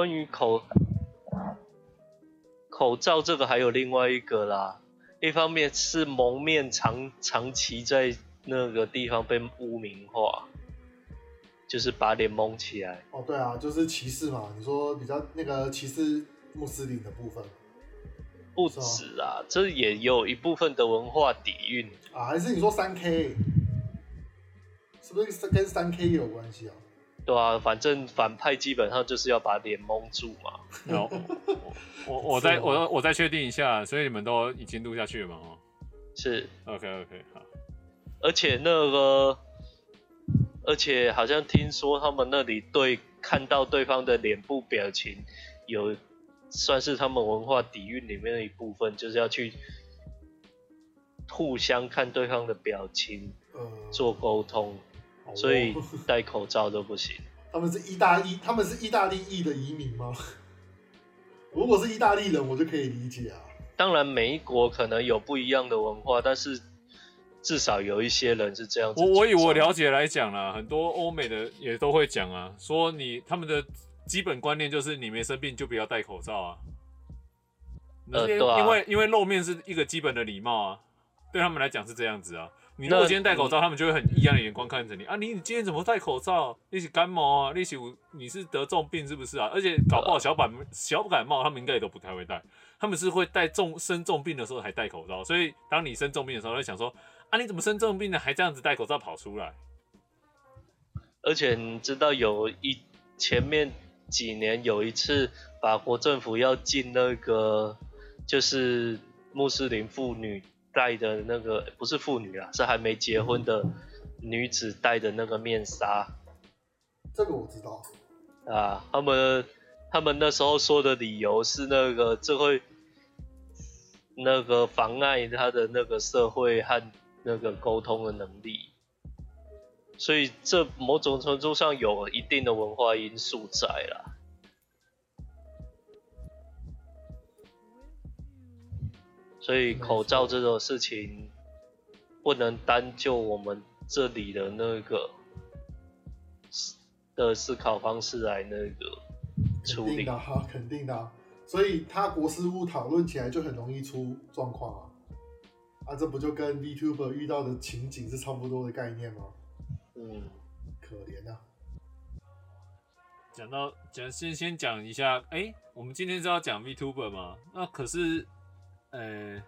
关于口口罩这个还有另外一个啦，一方面是蒙面长长期在那个地方被污名化，就是把脸蒙起来。哦，对啊，就是歧视嘛。你说比较那个歧视穆斯林的部分，不止啊，这也有一部分的文化底蕴啊。还是你说三 K，是不是跟三 K 有关系啊？对啊，反正反派基本上就是要把脸蒙住嘛。然后我我我再我我再确定一下，所以你们都已经录下去了吗？哦，是。OK OK 好。而且那个，而且好像听说他们那里对看到对方的脸部表情，有算是他们文化底蕴里面的一部分，就是要去互相看对方的表情，做沟通。所以戴口罩都不行。他们是意大利，他们是意大利裔的移民吗？如果是意大利人，我就可以理解啊。当然，每一国可能有不一样的文化，但是至少有一些人是这样子。我我以我了解来讲啦，很多欧美的也都会讲啊，说你他们的基本观念就是你没生病就不要戴口罩啊。呃，对啊，因为因为露面是一个基本的礼貌啊，对他们来讲是这样子啊。你如果今天戴口罩，他们就会很异样的眼光看着你啊！你你今天怎么戴口罩？你是感冒啊？你是你是得重病是不是啊？而且搞不好小感小感冒，他们应该也都不太会戴。他们是会戴重生重病的时候还戴口罩。所以当你生重病的时候，会想说啊，你怎么生重病了？还这样子戴口罩跑出来？而且你知道有一前面几年有一次，法国政府要禁那个就是穆斯林妇女。戴的那个不是妇女啊，是还没结婚的女子戴的那个面纱。这个我知道。啊，他们他们那时候说的理由是那个这会那个妨碍他的那个社会和那个沟通的能力，所以这某种程度上有一定的文化因素在啦。所以口罩这种事情，不能单就我们这里的那个的思考方式来那个处理。肯定的哈，肯定的。所以他国事务讨论起来就很容易出状况啊！啊，这不就跟 VTuber 遇到的情景是差不多的概念吗？嗯，可怜啊。讲到讲先先讲一下，哎、欸，我们今天是要讲 VTuber 吗？那可是。呃、欸，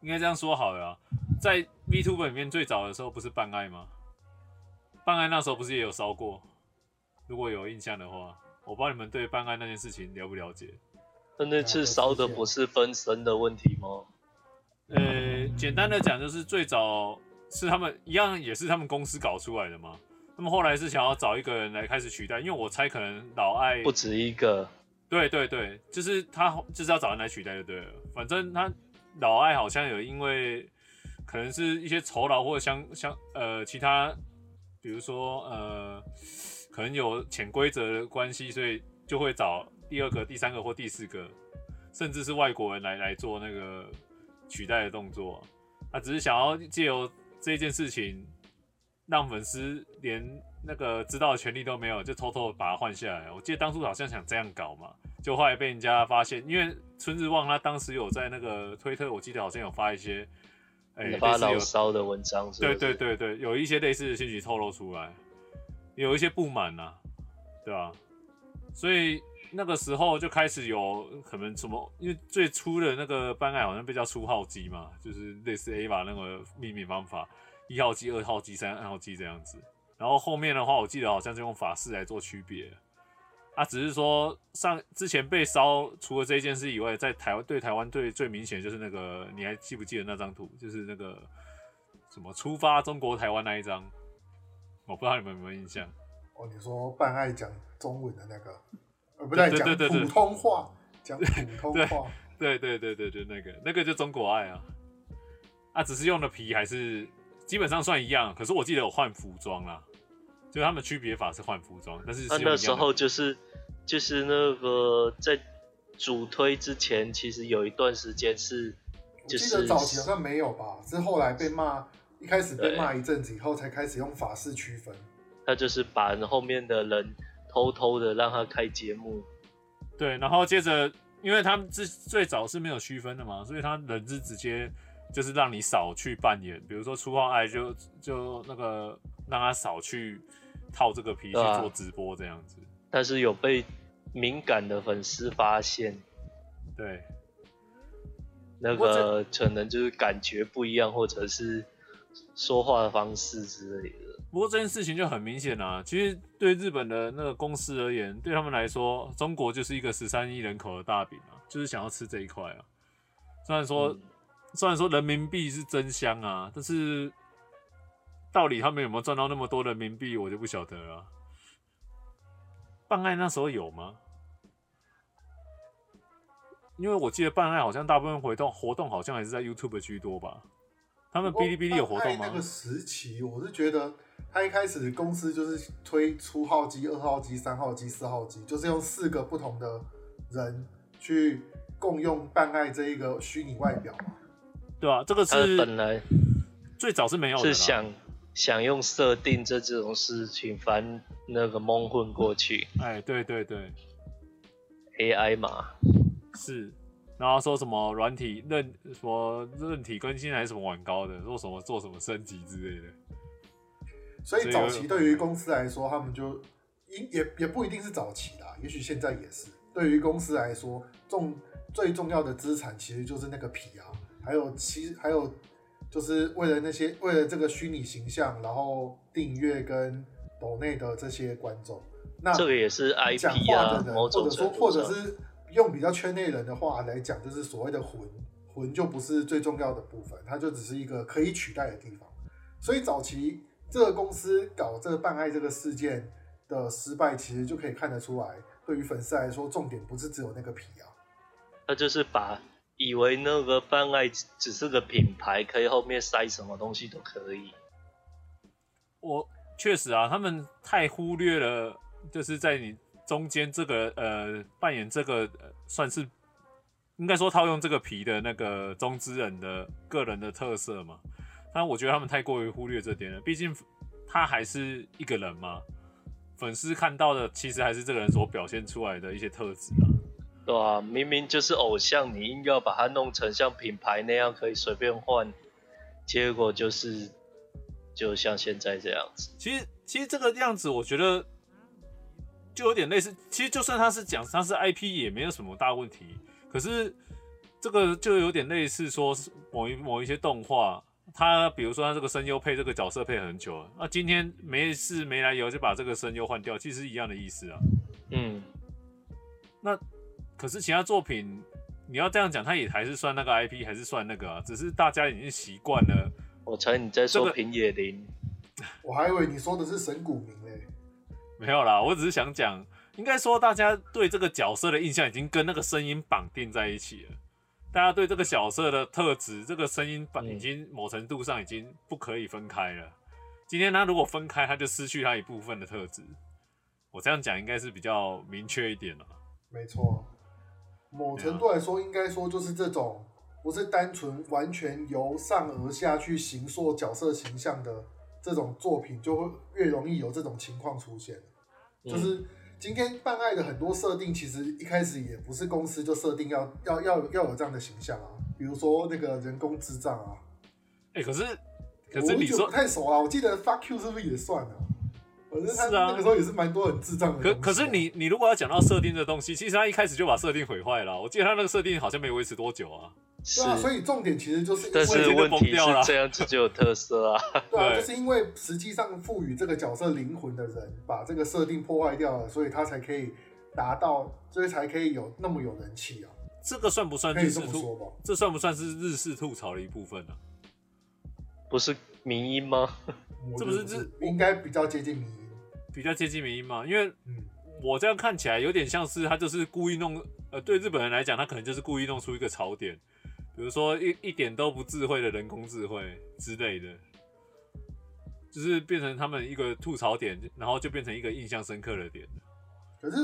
应该这样说好了啊，在 VTuber 里面最早的时候不是办爱吗？办爱那时候不是也有烧过？如果有印象的话，我不知道你们对办爱那件事情了不了解？那那次烧的不是分身的问题吗？呃、欸，简单的讲就是最早是他们一样，也是他们公司搞出来的嘛。他们后来是想要找一个人来开始取代，因为我猜可能老爱不止一个。对对对，就是他就是要找人来取代就对了。反正他老艾好像有因为可能是一些酬劳或者相相呃其他，比如说呃可能有潜规则的关系，所以就会找第二个、第三个或第四个，甚至是外国人来来做那个取代的动作。他只是想要借由这件事情，让粉丝连那个知道的权利都没有，就偷偷把它换下来。我记得当初好像想这样搞嘛。就后来被人家发现，因为春日旺他当时有在那个推特，我记得好像有发一些，哎，发牢骚的文章是是？对对对对，有一些类似的信息透露出来，有一些不满呐、啊，对吧、啊？所以那个时候就开始有可能什么，因为最初的那个班爱好像被叫初号机嘛，就是类似 A 吧那个命名方法，一号机、二号机、三号机这样子。然后后面的话，我记得好像是用法式来做区别。他、啊、只是说上之前被烧，除了这件事以外，在台湾对台湾最最明显就是那个，你还记不记得那张图？就是那个什么出发中国台湾那一张，我不知道你们有没有印象？哦，你说办爱讲中文的那个，呃，不对，讲普通话，讲普 通话，对对对对对，那个那个就中国爱啊，啊，只是用的皮还是基本上算一样，可是我记得有换服装啦。就他们区别法是换服装，但是他那时候就是就是那个在主推之前，其实有一段时间是，就是我记得早期好像没有吧，是后来被骂，一开始被骂一阵子以后才开始用法式区分。他就是把后面的人偷偷的让他开节目，对，然后接着，因为他们最最早是没有区分的嘛，所以他人是直接就是让你少去扮演，比如说初号爱就就那个让他少去套这个皮去做直播这样子。但是有被敏感的粉丝发现，对，那个可能就是感觉不一样，或者是说话的方式之类的。不过这件事情就很明显啊，其实对日本的那个公司而言，对他们来说，中国就是一个十三亿人口的大饼啊，就是想要吃这一块啊。虽然说，嗯、虽然说人民币是真香啊，但是到底他们有没有赚到那么多人民币，我就不晓得了。办爱那时候有吗？因为我记得办爱好像大部分活动活动好像还是在 YouTube 居多吧。他们哔哩哔哩有活动吗？那个时期，我是觉得。他一开始公司就是推初号机、二号机、三号机、四号机，就是用四个不同的人去共用办爱这一个虚拟外表嘛。对啊，这个是本来最早是没有的，是想想用设定这这种事情，反那个蒙混过去。哎，对对对，AI 嘛，是，然后说什么软体韧什么韧体更新还是什么玩高的，说什么做什么升级之类的。所以早期对于公司来说，他们就也也也不一定是早期啦，也许现在也是。对于公司来说，重最重要的资产其实就是那个皮啊，还有其还有就是为了那些为了这个虚拟形象，然后订阅跟抖内的这些观众。那这个也是 IP 啊，讲话的人或者说或者是用比较圈内人的话来讲，就是所谓的魂魂就不是最重要的部分，它就只是一个可以取代的地方。所以早期。这个公司搞这个办爱这个事件的失败，其实就可以看得出来，对于粉丝来说，重点不是只有那个皮啊。那就是把以为那个办爱只是个品牌，可以后面塞什么东西都可以。我确实啊，他们太忽略了，就是在你中间这个呃扮演这个、呃、算是应该说套用这个皮的那个中之人的个人的特色嘛。但我觉得他们太过于忽略这点了，毕竟他还是一个人嘛。粉丝看到的其实还是这个人所表现出来的一些特质啊。对啊，明明就是偶像，你硬要把它弄成像品牌那样可以随便换，结果就是就像现在这样子。其实，其实这个样子我觉得就有点类似。其实就算他是讲他是 IP 也没有什么大问题，可是这个就有点类似说某一某一些动画。他比如说他这个声优配这个角色配很久了，那今天没事没来由就把这个声优换掉，其实是一样的意思啊。嗯，那可是其他作品你要这样讲，他也还是算那个 IP，还是算那个啊？只是大家已经习惯了。我猜你在说平野纶，我还以为你说的是神谷明嘞。没有啦，我只是想讲，应该说大家对这个角色的印象已经跟那个声音绑定在一起了。大家对这个角色的特质，这个声音已经某程度上已经不可以分开了。今天他如果分开，他就失去他一部分的特质。我这样讲应该是比较明确一点了。没错，某程度来说，应该说就是这种不是单纯完全由上而下去形塑角色形象的这种作品，就会越容易有这种情况出现。就是。今天办爱的很多设定，其实一开始也不是公司就设定要要要要有这样的形象啊，比如说那个人工智障啊，哎、欸，可是可是你说不太熟啊，我记得 fuck you 是不是也算啊？反正他那个时候也是蛮多很智障的、啊。可可是你你如果要讲到设定的东西，其实他一开始就把设定毁坏了。我记得他那个设定好像没维持多久啊。是啊，所以重点其实就是但是问题是这样子就有特色啊。对啊，就是因为实际上赋予这个角色灵魂的人把这个设定破坏掉了，所以他才可以达到，所以才可以有那么有人气啊。这个算不算日式吐吧？这算不算是日式吐槽的一部分呢、啊？不是迷音吗？这不是日应该比较接近比较接近民因嘛？因为我这样看起来有点像是他就是故意弄，呃，对日本人来讲，他可能就是故意弄出一个槽点。比如说一一点都不智慧的人工智慧之类的，就是变成他们一个吐槽点，然后就变成一个印象深刻的点。可是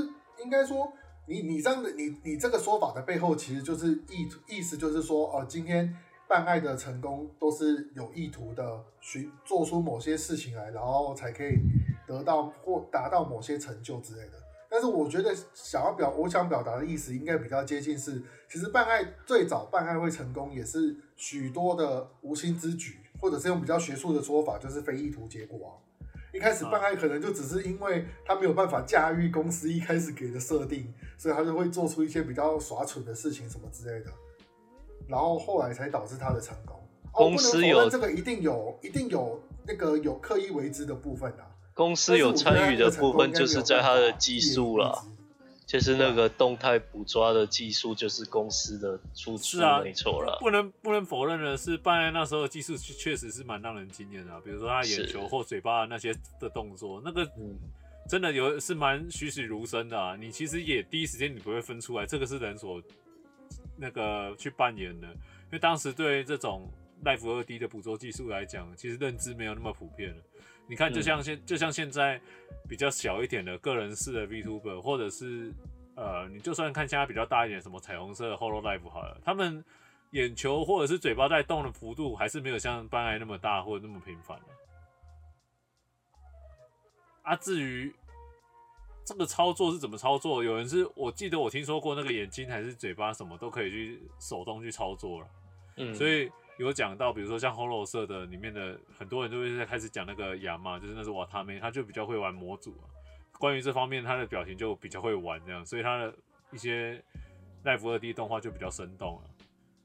应该说，你你这样的你你这个说法的背后，其实就是意意思就是说，哦、呃，今天办爱的成功都是有意图的，寻做出某些事情来，然后才可以得到或达到某些成就之类的。但是我觉得想要表，我想表达的意思应该比较接近是，其实办爱最早办爱会成功，也是许多的无心之举，或者是用比较学术的说法，就是非意图结果啊。一开始办爱可能就只是因为他没有办法驾驭公司一开始给的设定，所以他就会做出一些比较耍蠢的事情什么之类的，然后后来才导致他的成功。公司有、哦、这个一定有，一定有那个有刻意为之的部分啊。公司有参与的部分就是在它的技术了，就是那个动态捕抓的技术，就是公司的出处，啊、没错了。不能不能否认的是，办爱那时候的技术确实是蛮让人惊艳的，比如说他眼球或嘴巴那些的动作，那个真的有是蛮栩栩如生的啊。你其实也第一时间你不会分出来，这个是人所那个去扮演的，因为当时对这种。Life 二 D 的捕捉技术来讲，其实认知没有那么普遍了。你看，就像现、嗯、就像现在比较小一点的个人式的 VTuber，或者是呃，你就算看现在比较大一点，什么彩虹色的 Holo Life 好了，他们眼球或者是嘴巴在动的幅度，还是没有像班爱那么大或者那么频繁的。啊，至于这个操作是怎么操作，有人是我记得我听说过，那个眼睛还是嘴巴什么都可以去手动去操作了。嗯，所以。有讲到，比如说像 Holo 社的里面的很多人都会在开始讲那个亚嘛，就是那是瓦塔妹，他就比较会玩模组啊。关于这方面，他的表情就比较会玩这样，所以他的一些 Live 二 D 动画就比较生动了。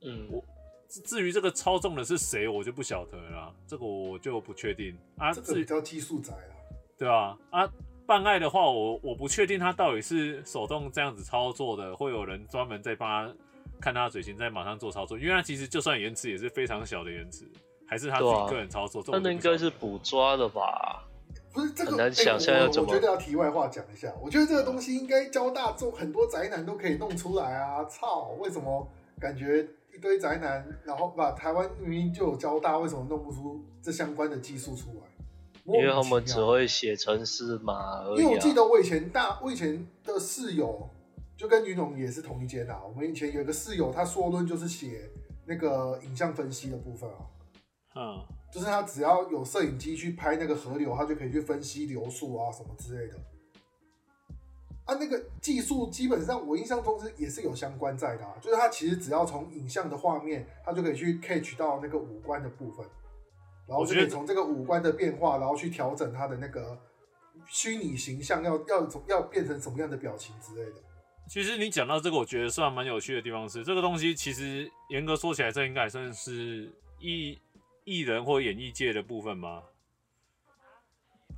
嗯，我至于这个操纵的是谁，我就不晓得了，这个我就不确定啊。这个比较技术宅啊，对啊，啊，办爱的话，我我不确定他到底是手动这样子操作的，会有人专门在帮他。看他的嘴型，再马上做操作，因为他其实就算延迟也是非常小的延迟，还是他自己个人操作。那应该是捕抓的吧？不是这个，很难想象要怎么、欸我。我觉得要题外话讲一下，我觉得这个东西应该交大做，很多宅男都可以弄出来啊！操，为什么感觉一堆宅男，然后把台湾明明就有交大，为什么弄不出这相关的技术出来？因为他们只会写程式嘛。因为我记得我以前大，我以前的室友。就跟云龙也是同一间的。我们以前有一个室友，他硕论就是写那个影像分析的部分啊。嗯，就是他只要有摄影机去拍那个河流，他就可以去分析流速啊什么之类的。啊，那个技术基本上我印象中是也是有相关在的啊，就是他其实只要从影像的画面，他就可以去 catch 到那个五官的部分，然后就可以从这个五官的变化，然后去调整他的那个虚拟形象要要要变成什么样的表情之类的。其实你讲到这个，我觉得算蛮有趣的地方是，这个东西其实严格说起来，这应该算是艺艺人或演艺界的部分吧，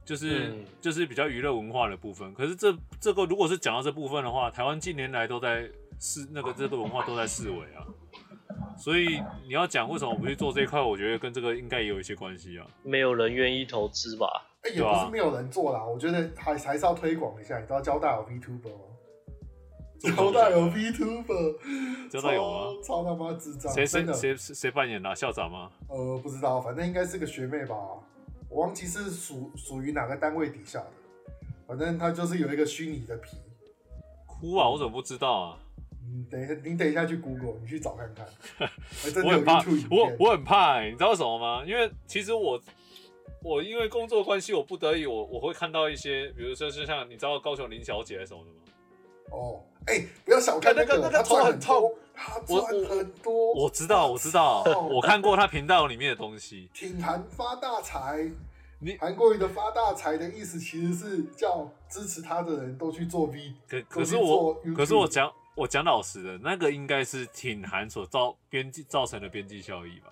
就是、嗯、就是比较娱乐文化的部分。可是这这个如果是讲到这部分的话，台湾近年来都在视那个这个文化都在视为啊，所以你要讲为什么我不去做这一块，我觉得跟这个应该也有一些关系啊。没有人愿意投资吧？哎、欸，也不是没有人做啦，我觉得还还是要推广一下。你知道交大有 VTuber 交大有 VTuber，交大有吗？超他妈智障！谁谁谁谁扮演的、啊？校长吗？呃，不知道，反正应该是个学妹吧。我忘记是属属于哪个单位底下的。反正他就是有一个虚拟的皮。哭啊！我怎么不知道啊？嗯，等一下，你等一下去 Google，你去找看看。我很怕，我我很怕、欸，你知道什么吗？因为其实我我因为工作关系，我不得已，我我会看到一些，比如说是像你知道高雄林小姐什么的吗？哦。哎、欸，不要小看那个，那个、他赚很痛，他赚很多。我知道，我知道，我看过他频道里面的东西。挺韩发大财，你韩国瑜的发大财的意思其实是叫支持他的人都去做 V。可可是我，可是我讲我讲老实的，那个应该是挺韩所造边际造成的边际效益吧？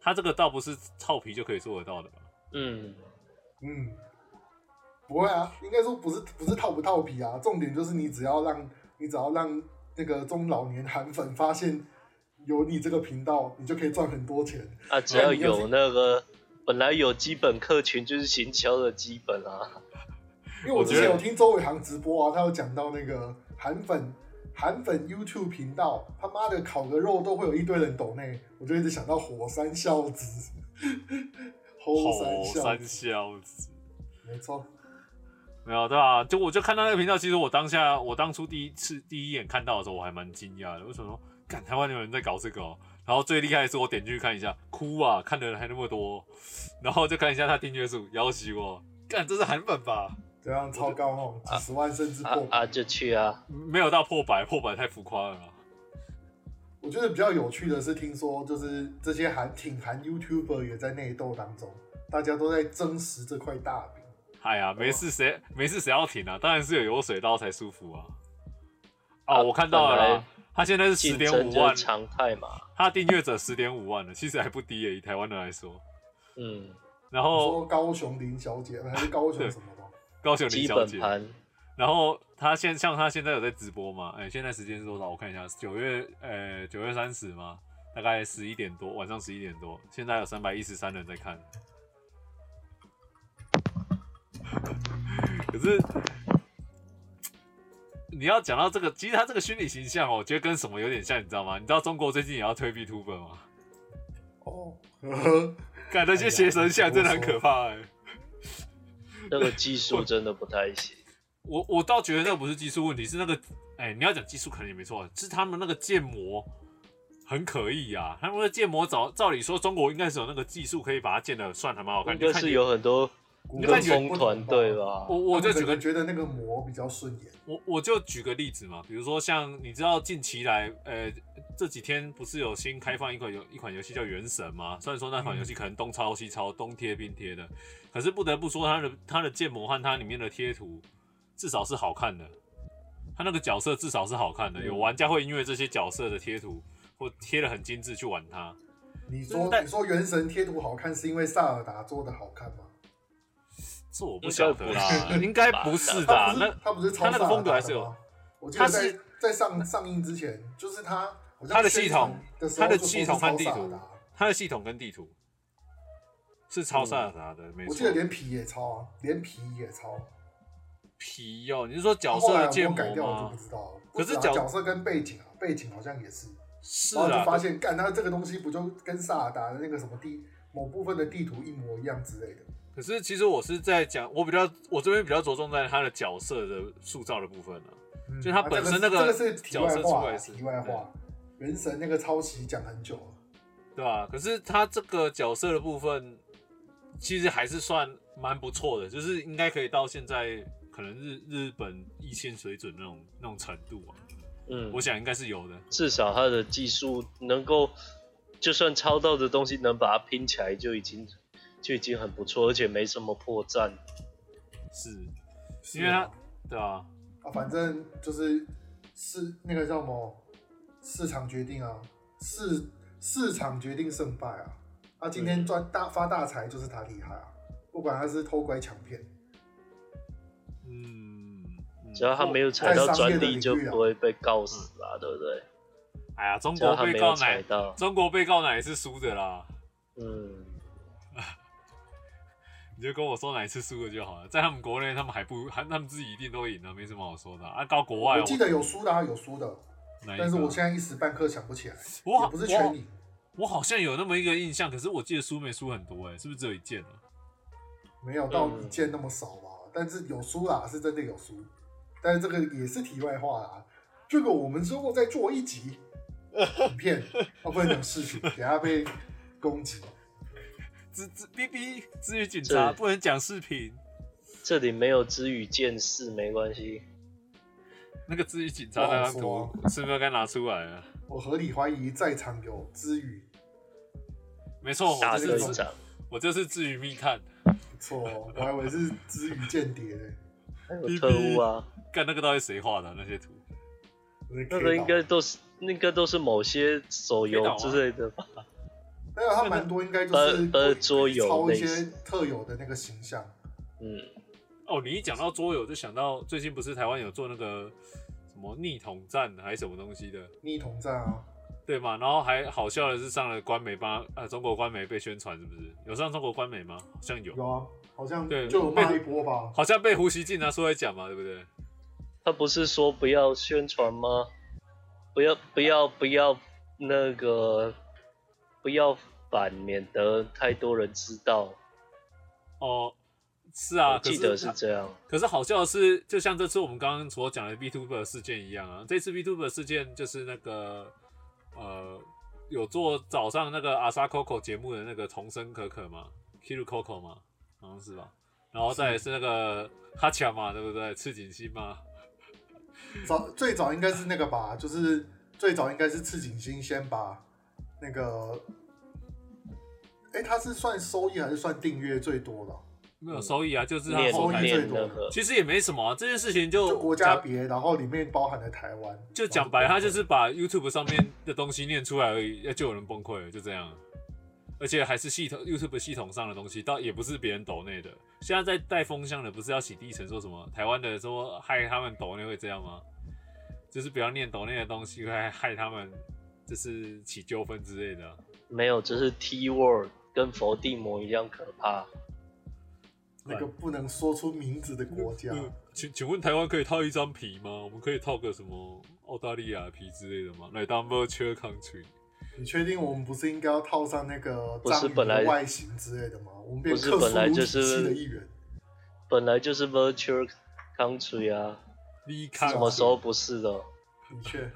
他这个倒不是臭皮就可以做得到的吧？嗯嗯。不会啊，应该说不是不是套不套皮啊，重点就是你只要让你只要让那个中老年韩粉发现有你这个频道，你就可以赚很多钱啊！只要有那个本来有基本客群就是行销的基本啊。因为我之前有听周伟航直播啊，他有讲到那个韩粉韩粉 YouTube 频道，他妈的烤个肉都会有一堆人抖内，我就一直想到火山孝子，火山孝子，没错。没有对吧？就我就看到那个频道，其实我当下我当初第一次第一眼看到的时候，我还蛮惊讶的。为什么说，干台湾有人在搞这个哦？然后最厉害的是我点进去看一下，哭啊！看的人还那么多，然后就看一下他订阅数，要挟我，干这是韩粉吧？这样超高哦，几十万甚至破百啊，啊就去啊，没有到破百，破百太浮夸了啦。我觉得比较有趣的是，听说就是这些韩挺韩 YouTuber 也在内斗当中，大家都在争食这块大饼。哎呀，没事谁没事谁要停啊？当然是有油水刀才舒服啊。哦，我看到了，他现在是十点五万，常态嘛。他订阅者十点五万了，其实还不低耶，以台湾人来说。嗯，然后说高雄林小姐还是高雄什么的？高雄林小姐。然后他现像他现在有在直播嘛？哎，现在时间是多少？我看一下，九月呃九月三十嘛，大概十一点多，晚上十一点多，现在有三百一十三人在看。可是你要讲到这个，其实他这个虚拟形象哦，我觉得跟什么有点像，你知道吗？你知道中国最近也要推 B t u b e r 吗？哦，看那些邪神像真的很可怕哎、欸。那个技术 真的不太行。我我倒觉得那不是技术问题，是那个哎、欸，你要讲技术可能也没错，是他们那个建模很可以啊。他们的建模照照理说中国应该是有那个技术可以把它建的算还蛮好看，应该是有很多。跟风团队吧，我我就举个觉得那个模比较顺眼。我我就举个例子嘛，比如说像你知道近期来，呃，这几天不是有新开放一款游一款游戏叫《原神》吗？虽然说那款游戏可能东抄西抄，东贴拼贴的，可是不得不说它的它的建模和它里面的贴图至少是好看的，它那个角色至少是好看的，有玩家会因为这些角色的贴图或贴的很精致去玩它。你说你说《原神》贴图好看是因为萨尔达做的好看吗？这我不晓得啦，应该不是的。那他不是他那个风格还是有。我记得在在上上映之前，就是他他的系统，他的系统和地图，他的系统跟地图是超萨尔达的，没错。我记得连皮也超啊，连皮也超。皮哦，你是说角色的建模吗？改掉我就不知道。可是角色跟背景啊，背景好像也是。是啊。然后就发现，干他这个东西不就跟萨尔达的那个什么地某部分的地图一模一样之类的。可是其实我是在讲，我比较我这边比较着重在他的角色的塑造的部分呢、啊，嗯、就他本身那个角色出来是，这个是题外话，题外话。原神那个抄袭讲很久了，对吧、啊？可是他这个角色的部分，其实还是算蛮不错的，就是应该可以到现在可能日日本一线水准那种那种程度啊。嗯，我想应该是有的，至少他的技术能够，就算抄到的东西能把它拼起来就已经。就已经很不错，而且没什么破绽。是，因为他，啊对啊，啊，反正就是是那个叫什么市场决定啊，市市场决定胜败啊。他、啊、今天赚大发大财就是他厉害啊，不管他是偷拐抢骗，嗯，只要他没有踩到专利，就不会被告死啊，对不对？哎呀，中国被告哪？中国被告哪也是输的啦。嗯。你就跟我说哪一次输了就好了，在他们国内，他们还不还他们自己一定都赢了，没什么好说的啊。到国外，我记得有输的，有输的，但是我现在一时半刻想不起来。我不是全赢，我好像有那么一个印象，可是我记得输没输很多，哎，是不是只有一件啊？没有到一件那么少吧，但是有输啦，是真的有输。但是这个也是题外话啦，这个我们之后再做一集 影片，哦，不能讲视频，等下被攻击。之之 B B 支语警察不能讲视频，这里没有知语见识，没关系。那个知语警察那张图是不是该拿出来啊？我合理怀疑在场有知语，没错，我就是我就是知语密探。不错，我还以为是知语间谍呢。有特务啊？干那个到底谁画的？那些图？那个应该都是那个都是某些手游之类的吧。没有，他蛮多，应该就是呃桌游抄一些特有的那个形象。嗯，哦，你一讲到桌游，就想到最近不是台湾有做那个什么逆统战还是什么东西的？逆统战啊，对嘛？然后还好笑的是上了官媒吧呃中国官媒被宣传，是不是？有上中国官媒吗？好像有。有啊，好像对，就有骂一波吧。好像被胡锡进拿出来讲嘛，对不对？他不是说不要宣传吗？不要不要不要那个。不要反，免得太多人知道。哦，是啊，我记得是这样。可是好笑的是，就像这次我们刚刚所讲的 VTuber 事件一样啊，这次 VTuber 事件就是那个呃，有做早上那个阿萨 Coco 节目的那个重生可可嘛，Kiru Coco 嘛，好像是吧？然后再来是那个哈强嘛，对不对？赤井星嘛。早最早应该是那个吧，就是最早应该是赤井星先把那个，哎，他是算收益还是算订阅最多的？没有收益啊，就是他收益最多的。其实也没什么啊，这件事情就，就国家别，然后里面包含了台湾。就讲白，他就是把 YouTube 上面的东西念出来而已，就有人崩溃了，就这样。而且还是系统 YouTube 系统上的东西，倒也不是别人抖内的。现在在带风向的，不是要洗地层，说什么台湾的说害他们抖内会这样吗？就是不要念抖内的东西，会害他们，就是起纠纷之类的。没有，就是 T word 跟佛地魔一样可怕。那个不能说出名字的国家，嗯、请请问台湾可以套一张皮吗？我们可以套个什么澳大利亚皮之类的吗？来当 virtual country。你确定我们不是应该要套上那个章鱼的外形之类的吗？我们变克苏鲁体系的一员。本来就是 virtual country 啊什么时候不是的？的确，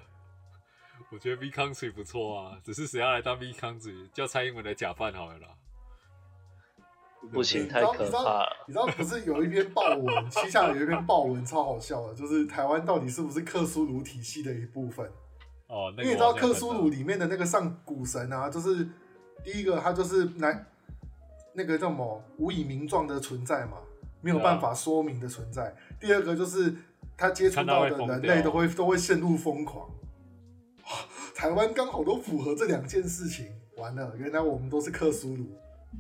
我觉得 V country 不错啊，只是谁要来当 V country，叫蔡英文来假扮好了啦。不行，太可怕了。你知道，你知道不是有一篇报文，旗下有一篇报文超好笑的，就是台湾到底是不是克苏鲁体系的一部分？哦，那个、因为你知道克苏鲁里面的那个上古神啊，就是第一个他就是来那个叫什么无以名状的存在嘛，没有办法说明的存在。啊、第二个就是他接触到的人类都会都会陷入疯狂。台湾刚好都符合这两件事情，完了，原来我们都是克苏鲁。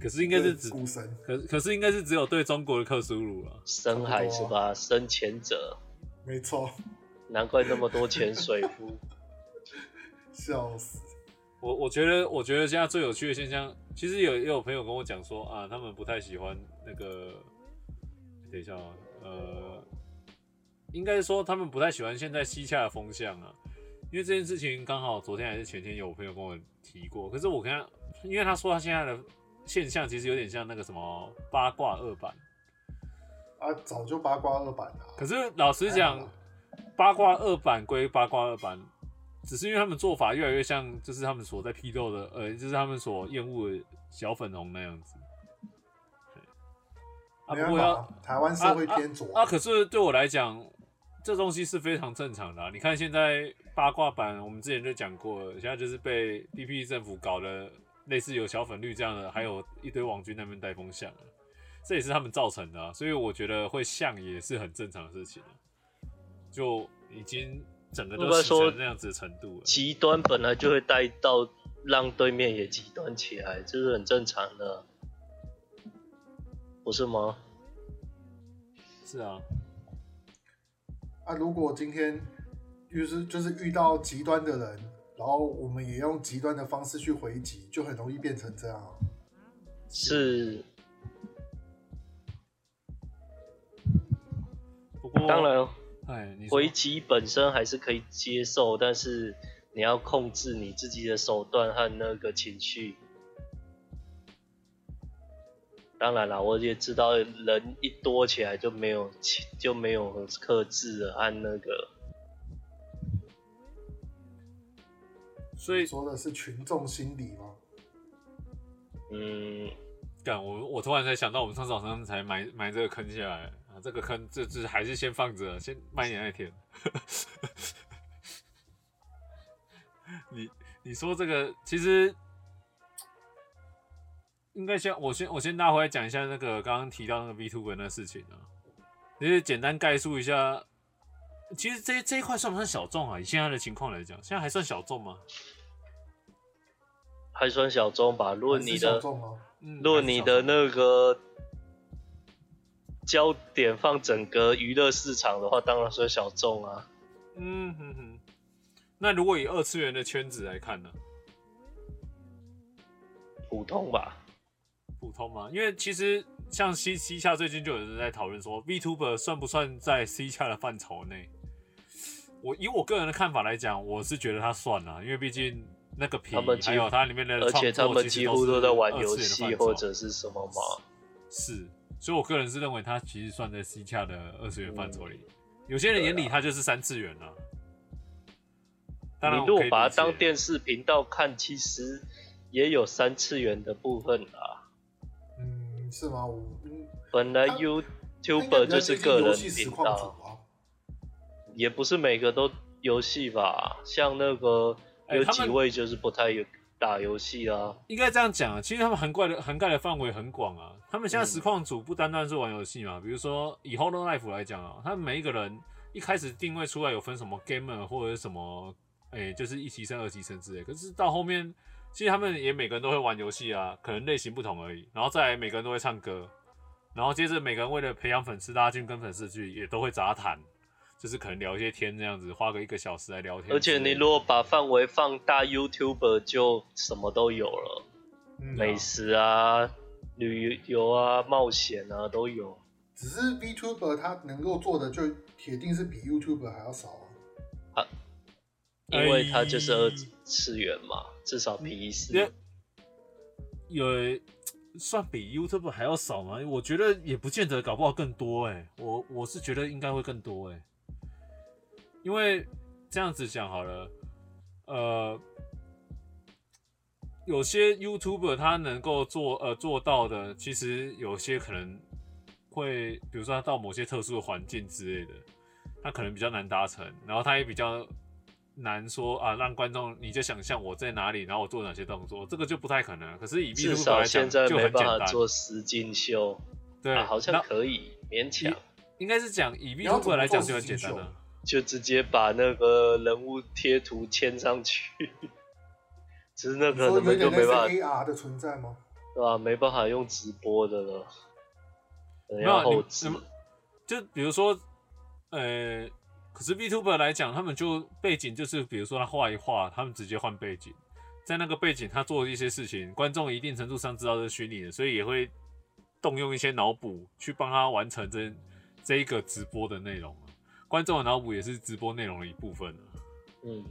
可是应该是指古神，可可是应该是只有对中国的克苏鲁啊，深海是吧？深潜者，没错，难怪那么多潜水夫，笑死！我我觉得，我觉得现在最有趣的现象，其实有也有朋友跟我讲说啊，他们不太喜欢那个，等一下啊，呃，应该说他们不太喜欢现在西夏的风向啊，因为这件事情刚好昨天还是前天有朋友跟我提过，可是我跟他，因为他说他现在的。现象其实有点像那个什么八卦二版啊，早就八卦二版了。可是老实讲，八卦二版归八卦二版，只是因为他们做法越来越像，就是他们所在批斗的，呃，就是他们所厌恶的小粉红那样子。啊，不过要台湾社会偏左啊，啊，啊，可是对我来讲，这东西是非常正常的啊。你看现在八卦版，我们之前就讲过了，现在就是被 DP 政府搞的。类似有小粉绿这样的，还有一堆网军那边带风向，这也是他们造成的啊，所以我觉得会像也是很正常的事情，就已经整个都是成那样子的程度了。极端本来就会带到让对面也极端起来，这是很正常的，不是吗？是啊。啊，如果今天就是就是遇到极端的人。然后我们也用极端的方式去回击，就很容易变成这样。是，不过当然，哎，回击本身还是可以接受，但是你要控制你自己的手段和那个情绪。当然了，我也知道人一多起来就没有就没有克制了，按那个。所以说的是群众心理吗？嗯，干我我突然才想到，我们上次早上才埋埋这个坑下来啊，这个坑这这还是先放着，先慢一点再填。你你说这个其实应该先我先我先拉回来讲一下那个刚刚提到那个 VTuber 那事情啊，就是简单概述一下，其实这这一块算不算小众啊？以现在的情况来讲，现在还算小众吗？还算小众吧。如果你的，嗯、如果你的那个焦点放整个娱乐市场的话，当然算小众啊。嗯哼哼。那如果以二次元的圈子来看呢？普通吧。普通嘛？因为其实像西西夏最近就有人在讨论说，VTuber 算不算在 C 洽的范畴内？我以我个人的看法来讲，我是觉得他算了，因为毕竟。那个皮，还有它里面的，而且他们几乎都在玩游戏或者是什么嘛。是，所以我个人是认为他其实算在 C 洽的二次元范畴里。有些人眼里他就是三次元了。你如果把它当电视频道看，其实也有三次元的部分啊。嗯，是吗？我本来 YouTuber 就是个人频道，也不是每个都游戏吧？像那个有几位就是不太有打游戏啊。应该这样讲啊，其实他们涵盖的涵盖的范围很广啊。他们现在实况组不单单是玩游戏嘛，比如说以 h o l o Life 来讲啊，他们每一个人一开始定位出来有分什么 gamer 或者什么，哎、欸，就是一级生、二级生之类。可是到后面。其实他们也每个人都会玩游戏啊，可能类型不同而已。然后再来每个人都会唱歌，然后接着每个人为了培养粉丝，拉近跟粉丝聚，也都会杂谈，就是可能聊一些天这样子，花个一个小时来聊天。而且你如果把范围放大，YouTuber 就什么都有了，嗯、美食啊、旅游啊、冒险啊都有。只是 VTuber 他能够做的就铁定是比 YouTuber 还要少啊。啊，因为他就是二次元嘛。至少比一次，有 算比 YouTube 还要少吗？我觉得也不见得，搞不好更多哎、欸。我我是觉得应该会更多哎、欸，因为这样子讲好了，呃，有些 YouTuber 他能够做呃做到的，其实有些可能会，比如说他到某些特殊的环境之类的，他可能比较难达成，然后他也比较。难说啊，让观众你就想象我在哪里，然后我做哪些动作，这个就不太可能。可是以 VTuber 来讲，至少现在没办法做实境秀，对、啊，好像可以勉强。应该是讲以 VTuber 来讲就很简单了，就直接把那个人物贴图签上去。只是那个根本就没办法。AR 的存在吗？对吧、啊？没办法用直播的了，然后就比如说，呃。可是 VTuber 来讲，他们就背景就是，比如说他画一画，他们直接换背景，在那个背景他做的一些事情，观众一定程度上知道是虚拟的，所以也会动用一些脑补去帮他完成这这一个直播的内容。观众的脑补也是直播内容的一部分。嗯，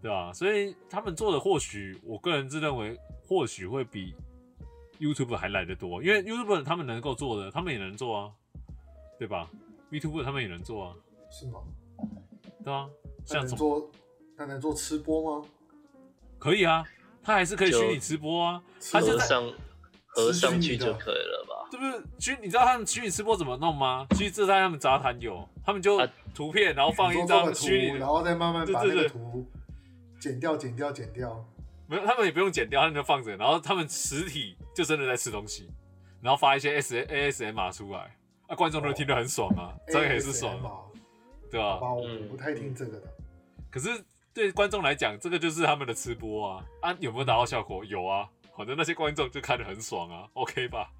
对吧？所以他们做的或许，我个人自认为或许会比 YouTube 还来得多，因为 YouTube 他们能够做的，他们也能做啊，对吧？VTuber 他们也能做啊，是吗？对啊，像能做，他能做吃播吗？可以啊，他还是可以虚拟直播啊，他就上合上去就可以了吧？这不是？虚，你知道他们虚拟吃播怎么弄吗？其实这在他们杂谈有，他们就图片，然后放一张虚拟，然后再慢慢把那个图剪掉、剪掉、剪掉。没有，他们也不用剪掉，他们就放着，然后他们实体就真的在吃东西，然后发一些 S A S M R 出来，那观众都听得很爽啊，这个也是爽。对吧？我不太听这个的。嗯、可是对观众来讲，这个就是他们的吃播啊啊！有没有达到效果？有啊，反正那些观众就看得很爽啊，OK 吧？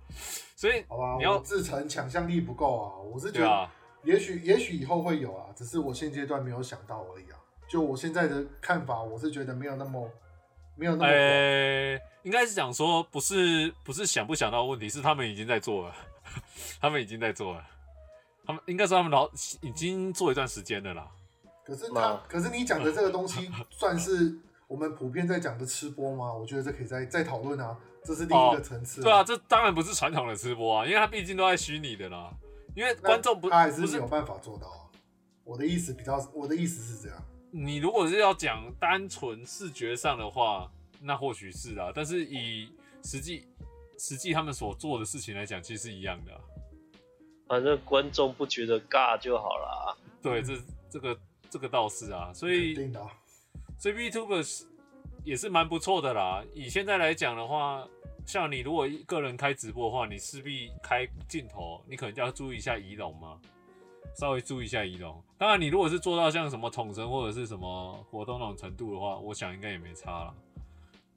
所以好吧，你要自成想象力不够啊！我是觉得，也许也许以后会有啊，只是我现阶段没有想到而已啊。就我现在的看法，我是觉得没有那么没有那么。呃、欸，应该是讲说，不是不是想不想到问题，是他们已经在做了，他们已经在做了。他们应该是他们老已经做一段时间的啦。可是他，可是你讲的这个东西算是我们普遍在讲的吃播吗？我觉得这可以再再讨论啊，这是另一个层次，哦。对啊，这当然不是传统的吃播啊，因为他毕竟都在虚拟的啦。因为观众不，他还是没有办法做到啊。我的意思比较，我的意思是这样。你如果是要讲单纯视觉上的话，那或许是啊，但是以实际实际他们所做的事情来讲，其实是一样的啊。反正观众不觉得尬就好了。对，这这个这个倒是啊，所以所以 VTuber 也是蛮不错的啦。以现在来讲的话，像你如果一个人开直播的话，你势必开镜头，你可能就要注意一下仪容嘛，稍微注意一下仪容。当然，你如果是做到像什么统神或者是什么活动那种程度的话，我想应该也没差了。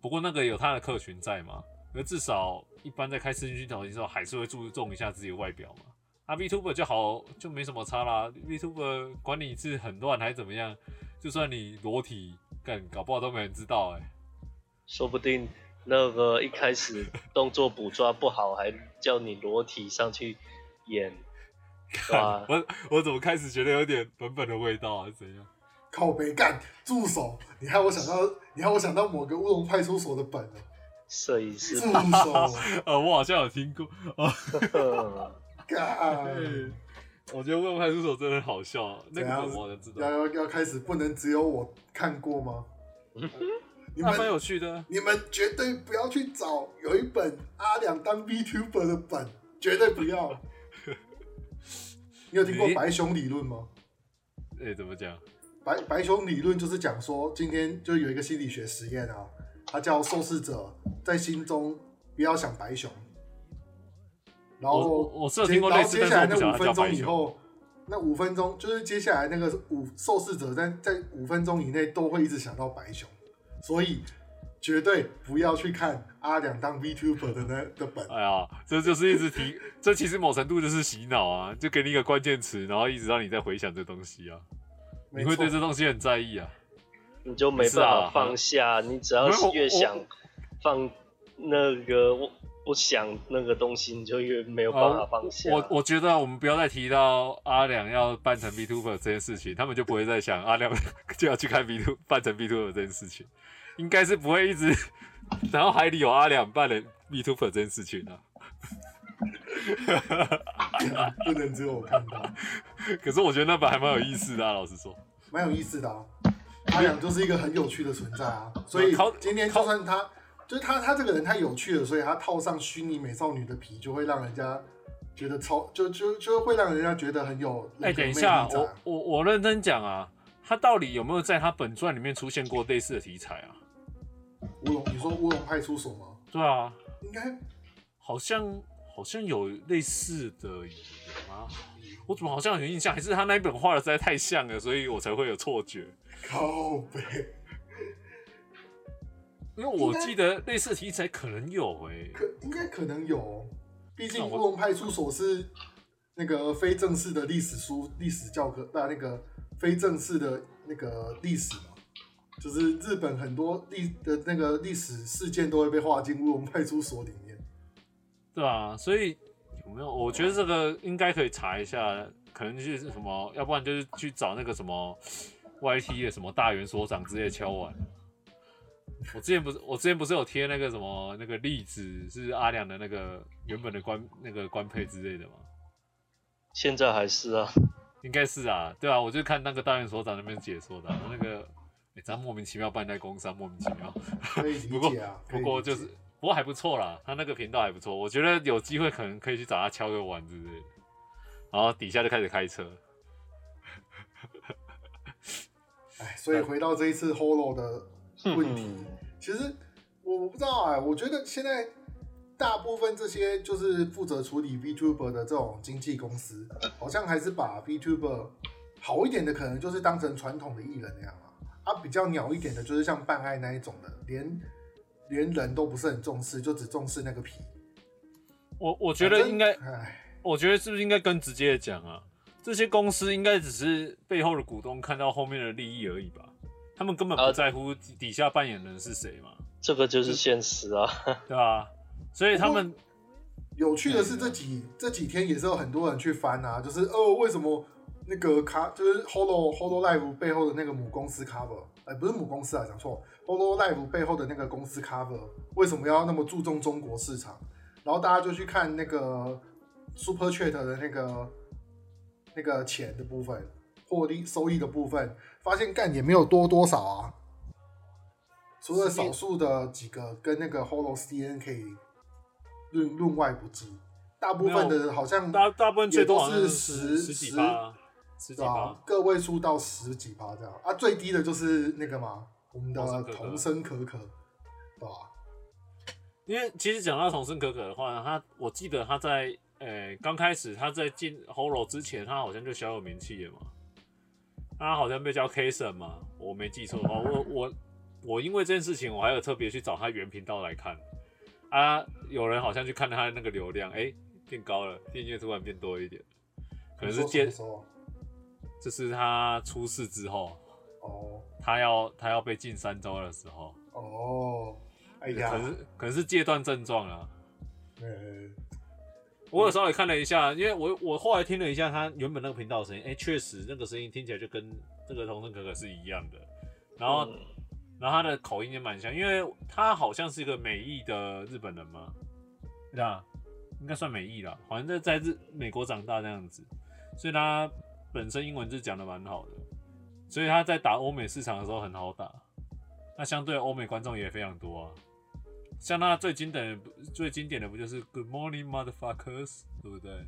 不过那个有他的客群在嘛，而至少一般在开视讯镜头的时候，还是会注重一下自己的外表嘛。啊，VTuber 就好，就没什么差啦。VTuber 管你是很乱还是怎么样，就算你裸体干，搞不好都没人知道哎、欸。说不定那个一开始动作捕抓不好，还叫你裸体上去演，啊，我我怎么开始觉得有点本本的味道啊？是怎样？靠北干，住手！你害我想到，你害我想到某个乌龙派出所的本了。摄影师住手！呃，我好像有听过。我觉得问派出所真的好笑，那个我知道。要要要开始，不能只有我看过吗？你们蛮有趣的。你们绝对不要去找有一本阿两当 VTuber 的本，绝对不要。你有听过白熊理论吗？哎、欸，怎么讲？白白熊理论就是讲说，今天就有一个心理学实验啊，它叫受试者在心中不要想白熊，然后我我是有听过类似，接下来那五分钟以后，那五分钟就是接下来那个五受试者在在五分钟以内都会一直想到白熊，所以绝对不要去看阿良当 VTuber 的那的本。哎呀，这就是一直提，这其实某程度就是洗脑啊，就给你一个关键词，然后一直让你在回想这东西啊。你会对这东西很在意啊，你就没办法放下。啊、你只要是越想放那个我不想那个东西，你就越没有办法放下。我我觉得我们不要再提到阿良要扮成 B Tuber 这件事情，他们就不会再想阿良就要去 看 VTuber 扮成 B Tuber 这件事情，应该是不会一直，然后海里有阿良扮成 B t u b e r 这件事情啊。不能只有我看到，可是我觉得那本还蛮有意思的啊，老实说，蛮有意思的啊。阿良就是一个很有趣的存在啊，所以今天就算他，就是他，他这个人太有趣了，所以他套上虚拟美少女的皮，就会让人家觉得超，就就就会让人家觉得很有。哎、欸，等一下，我我我认真讲啊，他到底有没有在他本传里面出现过类似的题材啊？乌龙，你说乌龙派出所吗？对啊，应该好像。好像有类似的有吗？我怎么好像有印象？还是他那一本画的实在太像了，所以我才会有错觉。靠北，因为我记得类似题材可能有诶、欸，可应该可能有，毕竟乌龙派出所是那个非正式的历史书、历史教科，那那个非正式的那个历史嘛，就是日本很多历的那个历史事件都会被划进乌龙派出所里面。对啊，所以有没有？我觉得这个应该可以查一下，可能就是什么，要不然就是去找那个什么 YT 的什么大元所长之类敲碗。我之前不是，我之前不是有贴那个什么那个例子，是阿良的那个原本的官那个官配之类的吗？现在还是啊，应该是啊，对啊，我就看那个大院所长那边解说的，那个哎，咱莫名其妙办在工商，莫名其妙。可以理解啊，不过不过就是。不过还不错啦，他那个频道还不错，我觉得有机会可能可以去找他敲个碗之类的，然后底下就开始开车。哎，所以回到这一次 Holo 的问题，其实我我不知道哎、欸，我觉得现在大部分这些就是负责处理 VTuber 的这种经纪公司，好像还是把 VTuber 好一点的，可能就是当成传统的艺人那样啊，啊，比较鸟一点的，就是像办爱那一种的，连。连人都不是很重视，就只重视那个皮。我我觉得应该，我觉得是不是应该更直接的讲啊？这些公司应该只是背后的股东看到后面的利益而已吧？他们根本不在乎底下扮演人是谁嘛？这个就是现实啊，对吧？所以他们有趣的是这几这几天也是有很多人去翻啊，就是哦，为什么那个卡就是 Holo Hololive 背后的那个母公司 Cover，哎，不是母公司啊，讲错。Hololive 背后的那个公司 Cover 为什么要那么注重中国市场？然后大家就去看那个 Super Chat 的那个那个钱的部分，获利收益的部分，发现干也没有多多少啊，除了少数的几个跟那个 Holo CN 可以论论外不计，大部分的好像大大部分最多是十十几趴，十几趴，个位数到十几趴这样啊，最低的就是那个嘛。我们的童声可可，对吧？因为其实讲到童声可可的话，他我记得他在呃刚开始他在进 Holo 之前，他好像就小有名气了嘛。他好像被叫 K 神嘛，我没记错的话，我我我因为这件事情，我还有特别去找他原频道来看啊。有人好像去看他的那个流量，哎、欸，变高了，订阅突然变多一点，可能是接，这是他出事之后。哦，他要他要被禁三周的时候，哦，哎呀，可是可能是戒断症状啊。嗯，我有稍微看了一下，因为我我后来听了一下他原本那个频道的声音，哎、欸，确实那个声音听起来就跟这个童声可可是一样的。然后，嗯、然后他的口音也蛮像，因为他好像是一个美裔的日本人嘛，对啊，应该算美裔啦，好像在在日美国长大那样子，所以他本身英文就讲的蛮好的。所以他在打欧美市场的时候很好打，那相对欧美观众也非常多啊。像他最经典的、最经典的不就是 Good Morning Motherfuckers，对不对？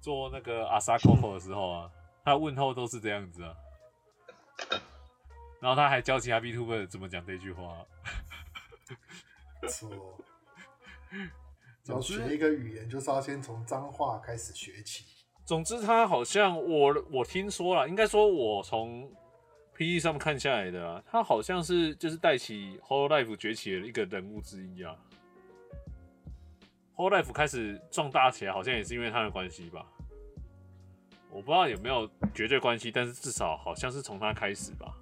做那个阿萨 Coco 的时候啊，他问候都是这样子啊。然后他还教其他 VTuber 怎么讲这句话。错，要学一个语言，就是要先从脏话开始学起。总之，他好像我我听说了，应该说我从 PTT 上面看下来的啊，他好像是就是带起 Hololive 崛起的一个人物之一啊。Hololive 开始壮大起来，好像也是因为他的关系吧。我不知道有没有绝对关系，但是至少好像是从他开始吧。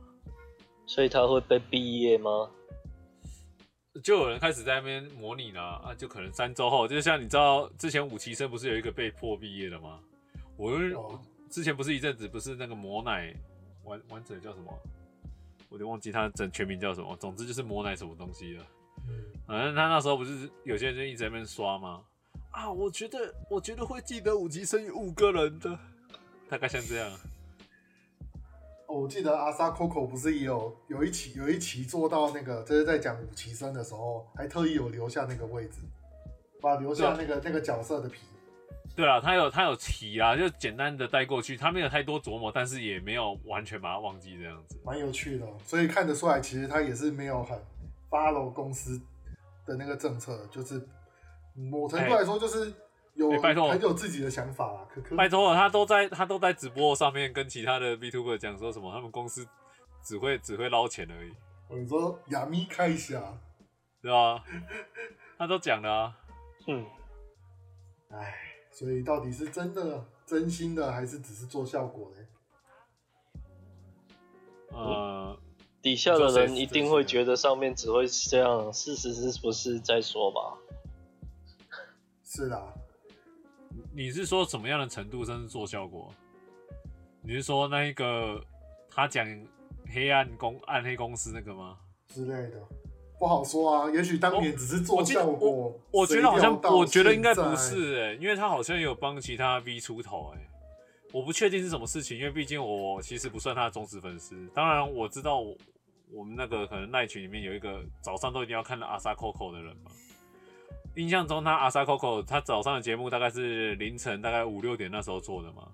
所以他会被毕业吗？就有人开始在那边模拟了啊，就可能三周后，就像你知道之前五期生不是有一个被迫毕业的吗？我、哦、之前不是一阵子不是那个魔奶玩玩者叫什么？我有点忘记他整全名叫什么。总之就是魔奶什么东西了。反正他那时候不是有些人就一直在那边刷吗？啊，我觉得我觉得会记得五级生有五个人的，大概像这样。哦，我记得阿萨 Coco 不是也有有一期有一期做到那个，就是在讲五级生的时候，还特意有留下那个位置，把留下那个那个角色的皮。对啊，他有他有提啊，就简单的带过去，他没有太多琢磨，但是也没有完全把它忘记这样子。蛮有趣的，所以看得出来，其实他也是没有很 follow 公司的那个政策，就是某程度来说就是。有、欸、拜托，很有自己的想法啦。可可拜托，他都在他都在直播上面跟其他的 VTuber 讲说什么，他们公司只会只会捞钱而已。你说亚米开一下，对吧？他都讲了啊。嗯。哎，所以到底是真的真心的，还是只是做效果呢？呃，底下的人一定会觉得上面只会是这样，事实是不是再说吧？是的。你是说什么样的程度算是做效果？你是说那一个他讲黑暗公暗黑公司那个吗？之类的，不好说啊。也许当年只是做效果。我，觉得好像，我觉得应该不是哎、欸，因为他好像有帮其他 V 出头哎、欸。我不确定是什么事情，因为毕竟我其实不算他的忠实粉丝。当然我知道我，我们那个可能赖群里面有一个早上都一定要看到阿萨 Coco 的人嘛。印象中，他阿萨 Coco 他早上的节目大概是凌晨大概五六点那时候做的嘛。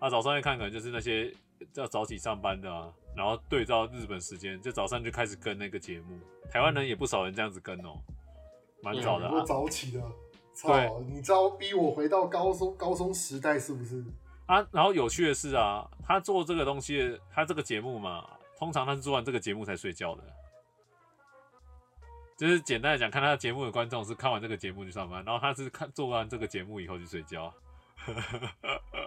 他早上一看，可能就是那些要早起上班的啊，然后对照日本时间，就早上就开始跟那个节目。台湾人也不少人这样子跟哦、喔，蛮早的、啊。我早起的，操！你知道逼我回到高中高中时代是不是？啊，然后有趣的是啊，他做这个东西，他这个节目嘛，通常他是做完这个节目才睡觉的。就是简单的讲，看他的节目的观众是看完这个节目去上班，然后他是看做完这个节目以后去睡觉。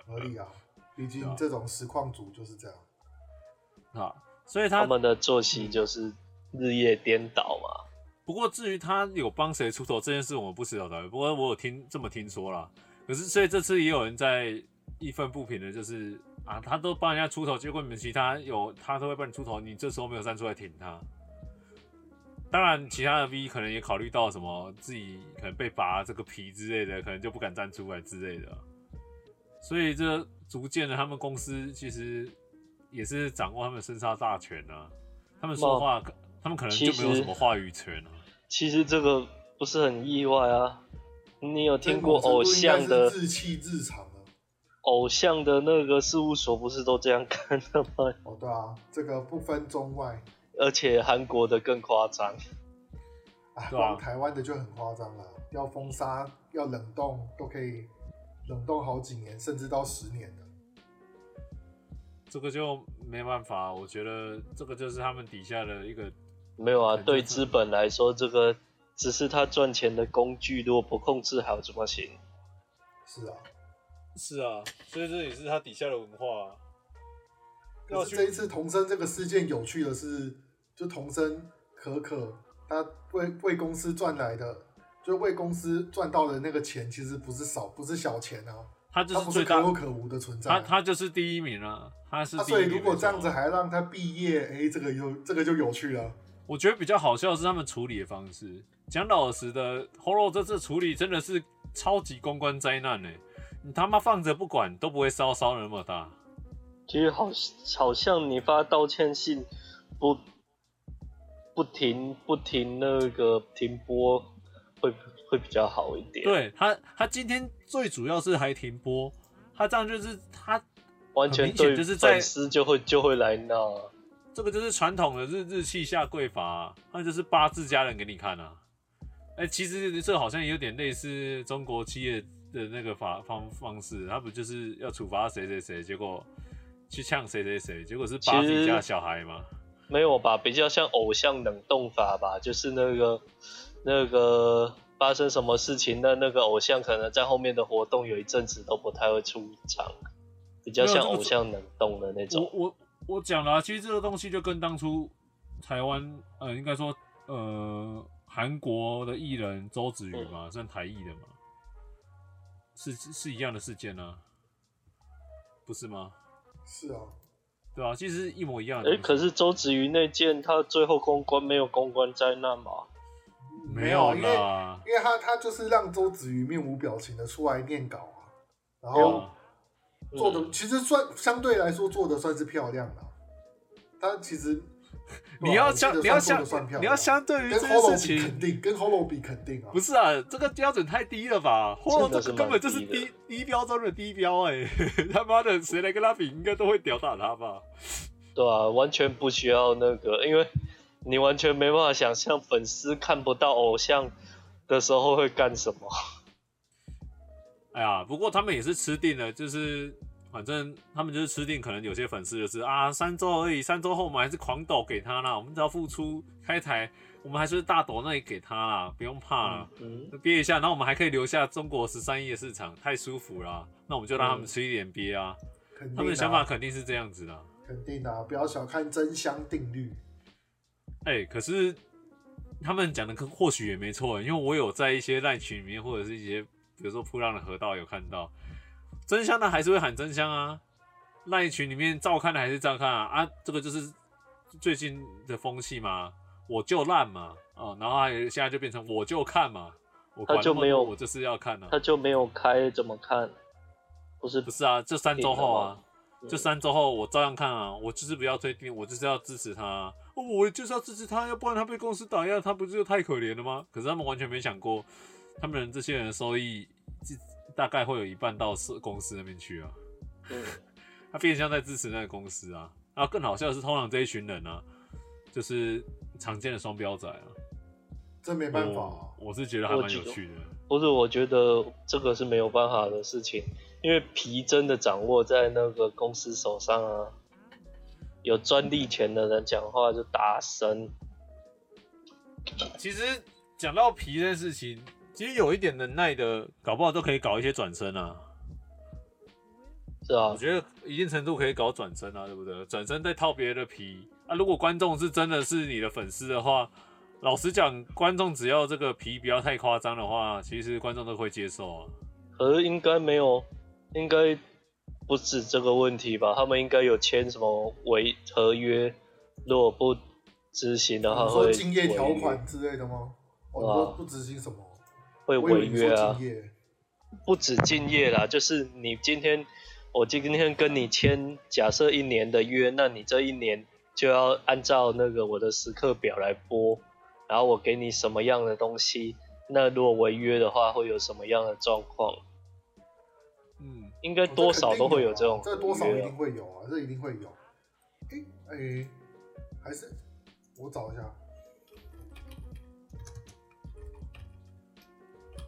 合理啊，毕 竟这种实况组就是这样。啊，所以他，他们的作息就是日夜颠倒嘛。不过至于他有帮谁出头这件事，我们不知道的。不过我有听这么听说啦。可是所以这次也有人在义愤不平的，就是啊，他都帮人家出头，结果你们其他有他都会帮你出头，你这时候没有站出来挺他。当然，其他的 V 可能也考虑到什么，自己可能被拔这个皮之类的，可能就不敢站出来之类的。所以这逐渐的，他们公司其实也是掌握他们生杀大权啊。他们说话，他们可能就没有什么话语权啊。其实这个不是很意外啊。你有听过偶像的日气日常的偶像的那个事务所不是都这样干的吗？哦，对啊，这个不分中外。而且韩国的更夸张，啊，光台湾的就很夸张了，要封杀、要冷冻都可以冷冻好几年，甚至到十年的。这个就没办法，我觉得这个就是他们底下的一个没有啊。对资本来说，这个只是他赚钱的工具，如果不控制好怎么行？是啊，是啊，所以这也是他底下的文化啊。可是这一次童生这个事件有趣的是，就童生可可他为为公司赚来的，就为公司赚到的那个钱，其实不是少，不是小钱啊。他就是最大可有可无的存在，他他就是第一名了，他是第一名。所以如果这样子还让他毕业，哎、欸，这个有这个就有趣了。我觉得比较好笑的是他们处理的方式。讲老实的，Holo 这次处理真的是超级公关灾难呢。你他妈放着不管都不会烧烧那么大。其实好，好像你发道歉信，不不停不停那个停播，会会比较好一点。对他，他今天最主要是还停播，他这样就是他完全对就是在粉丝就会就会来闹、啊。这个就是传统的日日气下跪法、啊，那就是八字家人给你看啊。哎、欸，其实这好像有点类似中国企业的那个法方方式，他不就是要处罚谁谁谁，结果去呛谁谁谁，结果是八字家小孩吗？没有吧，比较像偶像冷冻法吧，就是那个那个发生什么事情，那那个偶像可能在后面的活动有一阵子都不太会出场，比较像偶像冷冻的那种。我我我讲了、啊，其实这个东西就跟当初台湾呃，应该说呃韩国的艺人周子瑜嘛，嗯、算台艺的嘛，是是一样的事件呢、啊，不是吗？是啊。对啊，其实一模一样的。哎，可是周子瑜那件，他最后公关没有公关灾难吗？没有，因为因为他他就是让周子瑜面无表情的出来念稿啊，然后做的、嗯、其实算相对来说做的算是漂亮的，他其实。你要相，你要相，你要相对于这件事情，肯定跟 Holo 比肯定啊。不是啊，这个标准太低了吧？Holo 这个根本就是低低标中的低标哎、欸，他妈的，谁来跟他比，应该都会屌打他吧？对啊，完全不需要那个，因为你完全没办法想象粉丝看不到偶像的时候会干什么。哎呀，不过他们也是吃定了，就是。反正他们就是吃定，可能有些粉丝就是啊，三周而已，三周后我们还是狂抖给他啦，我们只要付出开台，我们还是大抖那里给他啦，不用怕啦，嗯嗯、憋一下，然后我们还可以留下中国十三亿的市场，太舒服了，那我们就让他们吃一点鳖啊，嗯、他们的想法肯定是这样子的，肯定的、啊，不要小看真香定律。哎、欸，可是他们讲的或许也没错，因为我有在一些赖群里面或者是一些比如说噗浪的河道有看到。真香的还是会喊真香啊，赖群里面照看的还是照看啊啊，这个就是最近的风气嘛，我就烂嘛，哦，然后还有现在就变成我就看嘛，我就没有，我就是要看啊，他就没有开怎么看？不是不是啊，这三周后啊，就三周后我照样看啊，我就是不要退订，我就是要支持他，啊，我就是要支持他，要不然他被公司打压，他不就太可怜了吗？可是他们完全没想过，他们这些人的收益。大概会有一半到是公司那边去啊，嗯，他变相在支持那个公司啊，然后更好笑的是，通常这一群人呢、啊，就是常见的双标仔啊，这没办法、啊我，我是觉得还蛮有趣的。不是，我觉得这个是没有办法的事情，因为皮真的掌握在那个公司手上啊，有专利权的人讲话就大声。其实讲到皮这件事情。其实有一点能耐的，搞不好都可以搞一些转身啊。是啊，我觉得一定程度可以搞转身啊，对不对？转身再套别人的皮啊。如果观众是真的是你的粉丝的话，老实讲，观众只要这个皮不要太夸张的话，其实观众都会接受啊。可是应该没有，应该不止这个问题吧？他们应该有签什么违合约，如果不执行的话会，会竞业条款之类的吗？哦，不执行什么？会违约啊！不止敬业啦，就是你今天，我今天跟你签假设一年的约，那你这一年就要按照那个我的时刻表来播，然后我给你什么样的东西，那如果违约的话，会有什么样的状况？嗯，应该多少都会有这种、啊，这多少一定会有啊，这一定会有。诶诶，还是我找一下。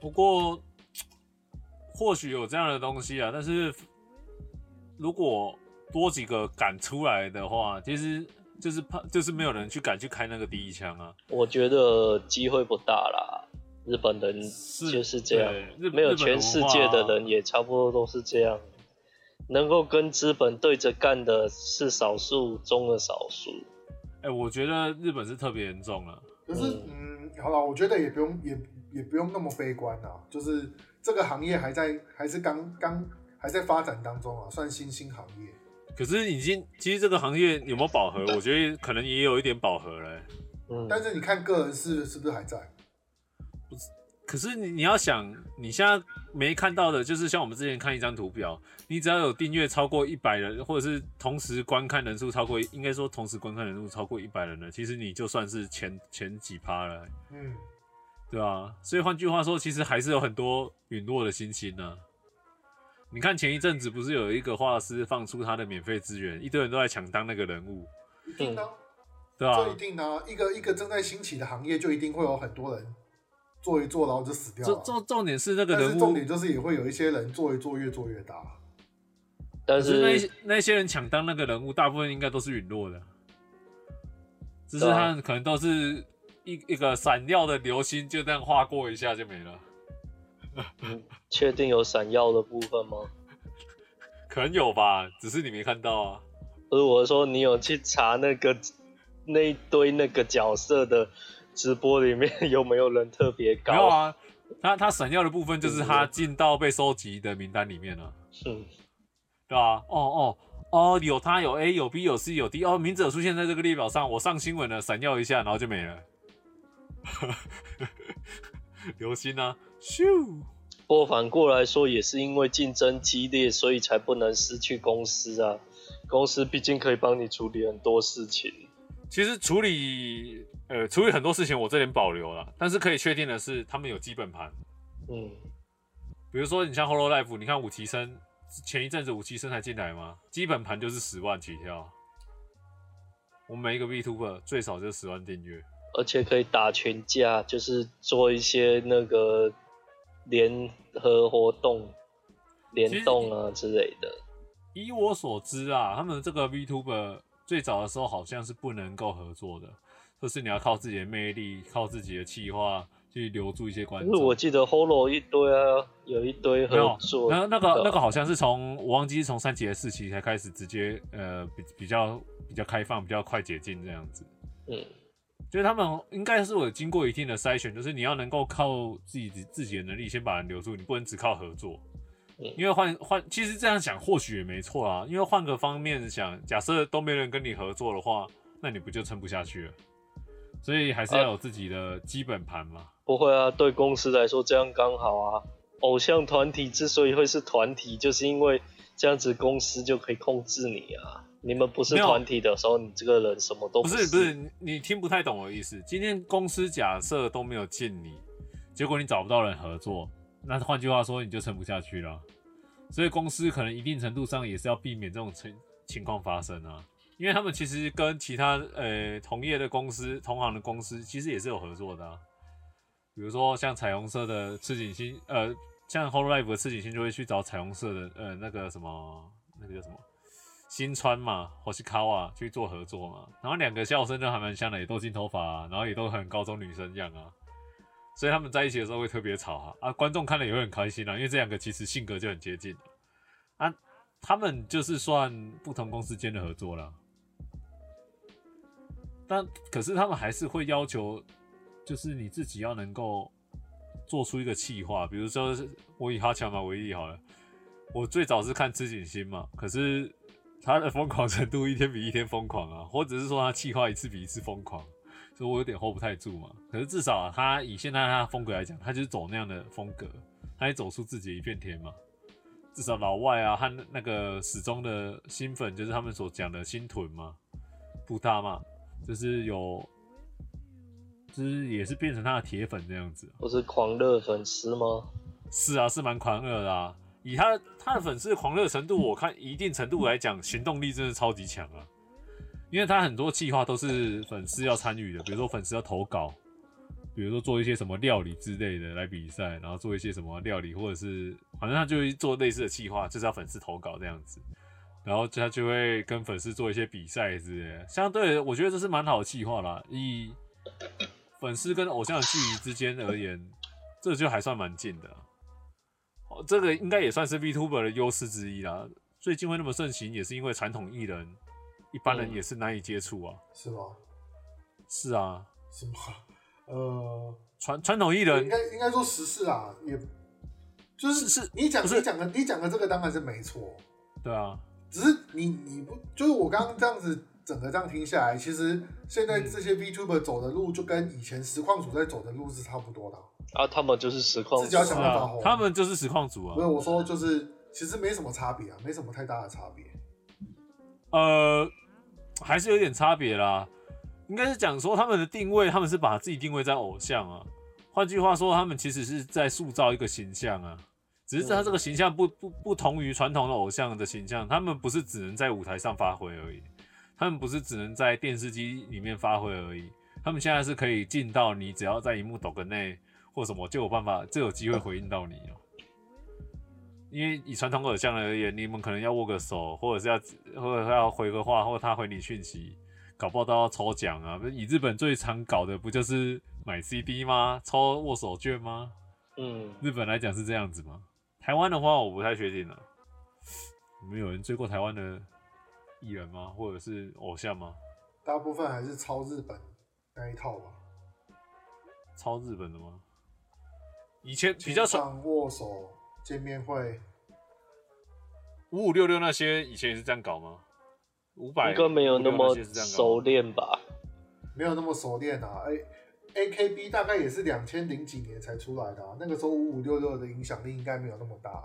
不过，或许有这样的东西啊，但是如果多几个敢出来的话，其实就是怕，就是没有人去敢去开那个第一枪啊。我觉得机会不大啦，日本人就是这样，没有全世界的人也差不多都是这样，能够跟资本对着干的是少数中的少数。哎、欸，我觉得日本是特别严重了。可是，嗯，好了，我觉得也不用也。也不用那么悲观啊，就是这个行业还在，还是刚刚还在发展当中啊，算新兴行业。可是已经，其实这个行业有没有饱和？我觉得可能也有一点饱和了。嗯，但是你看个人是是不是还在？可是你你要想，你现在没看到的，就是像我们之前看一张图表，你只要有订阅超过一百人，或者是同时观看人数超过，应该说同时观看人数超过一百人了，其实你就算是前前几趴了。嗯。对啊，所以换句话说，其实还是有很多陨落的星星呢、啊。你看前一阵子不是有一个画师放出他的免费资源，一堆人都在抢当那个人物，一定的、啊，对啊，这一定的、啊，一个一个正在兴起的行业，就一定会有很多人做一做，然后就死掉了。重重点是那个人物，重点就是也会有一些人做一做，越做越大。但是，是那些那些人抢当那个人物，大部分应该都是陨落的，只是他们可能都是一一个闪耀的流星，就这样划过一下就没了。嗯，确定有闪耀的部分吗？可能有吧，只是你没看到啊。不是，我说你有去查那个那一堆那个角色的直播里面有没有人特别高？没有啊，他他闪耀的部分就是他进到被收集的名单里面了、啊。嗯。对啊？哦哦哦，有他有 A 有 B 有 C 有 D 哦，名字有出现在这个列表上，我上新闻了，闪耀一下，然后就没了。流星啊，咻！不过反过来说，也是因为竞争激烈，所以才不能失去公司啊。公司毕竟可以帮你处理很多事情。其实处理呃处理很多事情，我这点保留了，但是可以确定的是，他们有基本盘。嗯，比如说你像 Holo Life，你看武崎生。前一阵子武崎生才进来吗？基本盘就是十万起跳。我们每一个 VTuber 最少就十万订阅，而且可以打群架，就是做一些那个联合活动、联动啊之类的。以我所知啊，他们这个 VTuber 最早的时候好像是不能够合作的，就是你要靠自己的魅力，靠自己的气话。去留住一些观众。我记得 Holo 一堆啊，有一堆合作。那那个那个好像是从我忘记是从三级的四期才开始直接呃比比较比较开放，比较快解禁这样子。嗯，就是他们应该是有经过一定的筛选，就是你要能够靠自己自己的能力先把人留住，你不能只靠合作。嗯，因为换换其实这样想或许也没错啊，因为换个方面想，假设都没人跟你合作的话，那你不就撑不下去了？所以还是要有自己的基本盘嘛。不会啊，对公司来说这样刚好啊。偶像团体之所以会是团体，就是因为这样子公司就可以控制你啊。你们不是团体的时候，你这个人什么都不是。不是不是，你听不太懂我的意思。今天公司假设都没有进你，结果你找不到人合作，那换句话说，你就撑不下去了。所以公司可能一定程度上也是要避免这种情情况发生啊。因为他们其实跟其他呃同业的公司、同行的公司，其实也是有合作的啊。比如说像彩虹社的赤井星，呃，像 Hololive 的赤井星就会去找彩虹社的，呃，那个什么，那个叫什么，新川嘛，或是卡瓦去做合作嘛。然后两个笑声就还蛮像的，也都金头发，然后也都很高中女生一样啊。所以他们在一起的时候会特别吵啊，啊，观众看了也会很开心啊，因为这两个其实性格就很接近啊。他们就是算不同公司间的合作了。但可是他们还是会要求，就是你自己要能够做出一个企划，比如说我以哈强马为例好了，我最早是看织井星嘛，可是他的疯狂程度一天比一天疯狂啊，或者是说他企划一次比一次疯狂，所以我有点 hold 不太住嘛。可是至少，他以现在他风格来讲，他就是走那样的风格，他也走出自己一片天嘛。至少老外啊和那个始终的新粉，就是他们所讲的新屯嘛，不大嘛。就是有，就是也是变成他的铁粉这样子，不是狂热粉丝吗？是啊，是蛮狂热的啊。以他他的粉丝狂热程度，我看一定程度来讲，行动力真的超级强啊。因为他很多计划都是粉丝要参与的，比如说粉丝要投稿，比如说做一些什么料理之类的来比赛，然后做一些什么料理，或者是反正他就会做类似的计划，就是要粉丝投稿这样子。然后他就会跟粉丝做一些比赛之类的，相对我觉得这是蛮好的计划啦。以粉丝跟偶像的距离之间而言，这就还算蛮近的。哦，这个应该也算是 VTuber 的优势之一啦。最近会那么盛行，也是因为传统艺人一般人也是难以接触啊。是吗？是啊。是吗？呃，传传统艺人应该应该说时事啊，也就是是你讲你讲的你讲的这个当然是没错。对啊。只是你你不就是我刚刚这样子整个这样听下来，其实现在这些 VTuber 走的路就跟以前实况组在走的路是差不多的啊。他们就是实况主，自己要想办法红。他们就是实况组啊。所以我说就是其实没什么差别啊，没什么太大的差别。呃，还是有点差别啦。应该是讲说他们的定位，他们是把自己定位在偶像啊。换句话说，他们其实是在塑造一个形象啊。只是他这个形象不不不同于传统的偶像的形象，他们不是只能在舞台上发挥而已，他们不是只能在电视机里面发挥而已，他们现在是可以进到你只要在荧幕抖个内或什么就有办法就有机会回应到你哦。因为以传统偶像而言，你们可能要握个手，或者是要或者要回个话，或他回你讯息，搞不好都要抽奖啊。以日本最常搞的不就是买 CD 吗？抽握手券吗？嗯，日本来讲是这样子吗？台湾的话，我不太确定了。你们有人追过台湾的艺人吗？或者是偶像吗？大部分还是抄日本那一套吧。抄日本的吗？以前比较常握手见面会，五五六六那些以前也是这样搞吗？五百应该没有那么熟练吧？没有那么熟练啊！哎、欸。A K B 大概也是两千零几年才出来的，啊，那个时候五五六六的影响力应该没有那么大。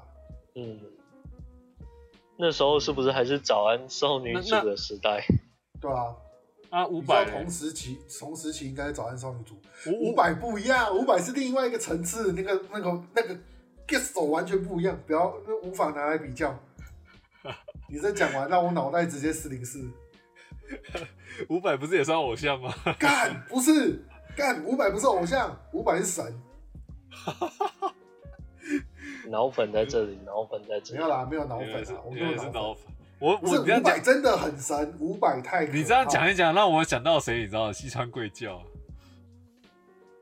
嗯，那时候是不是还是早安少女组的时代？对啊，啊五百同时期，同时期应该是早安少女组。五百不一样，五百是另外一个层次，那个那个那个 guess 手完全不一样，不要那无法拿来比较。你这讲完，让我脑袋直接四零四。五百不是也算偶像吗？干，不是。干五百不是偶像，五百是神。脑粉在这里，脑粉在这里。没有啦，没有脑粉啊，我没有脑粉。我我这样讲真的很神，五百太。你这样讲一讲，让我想到谁？你知道西川贵教。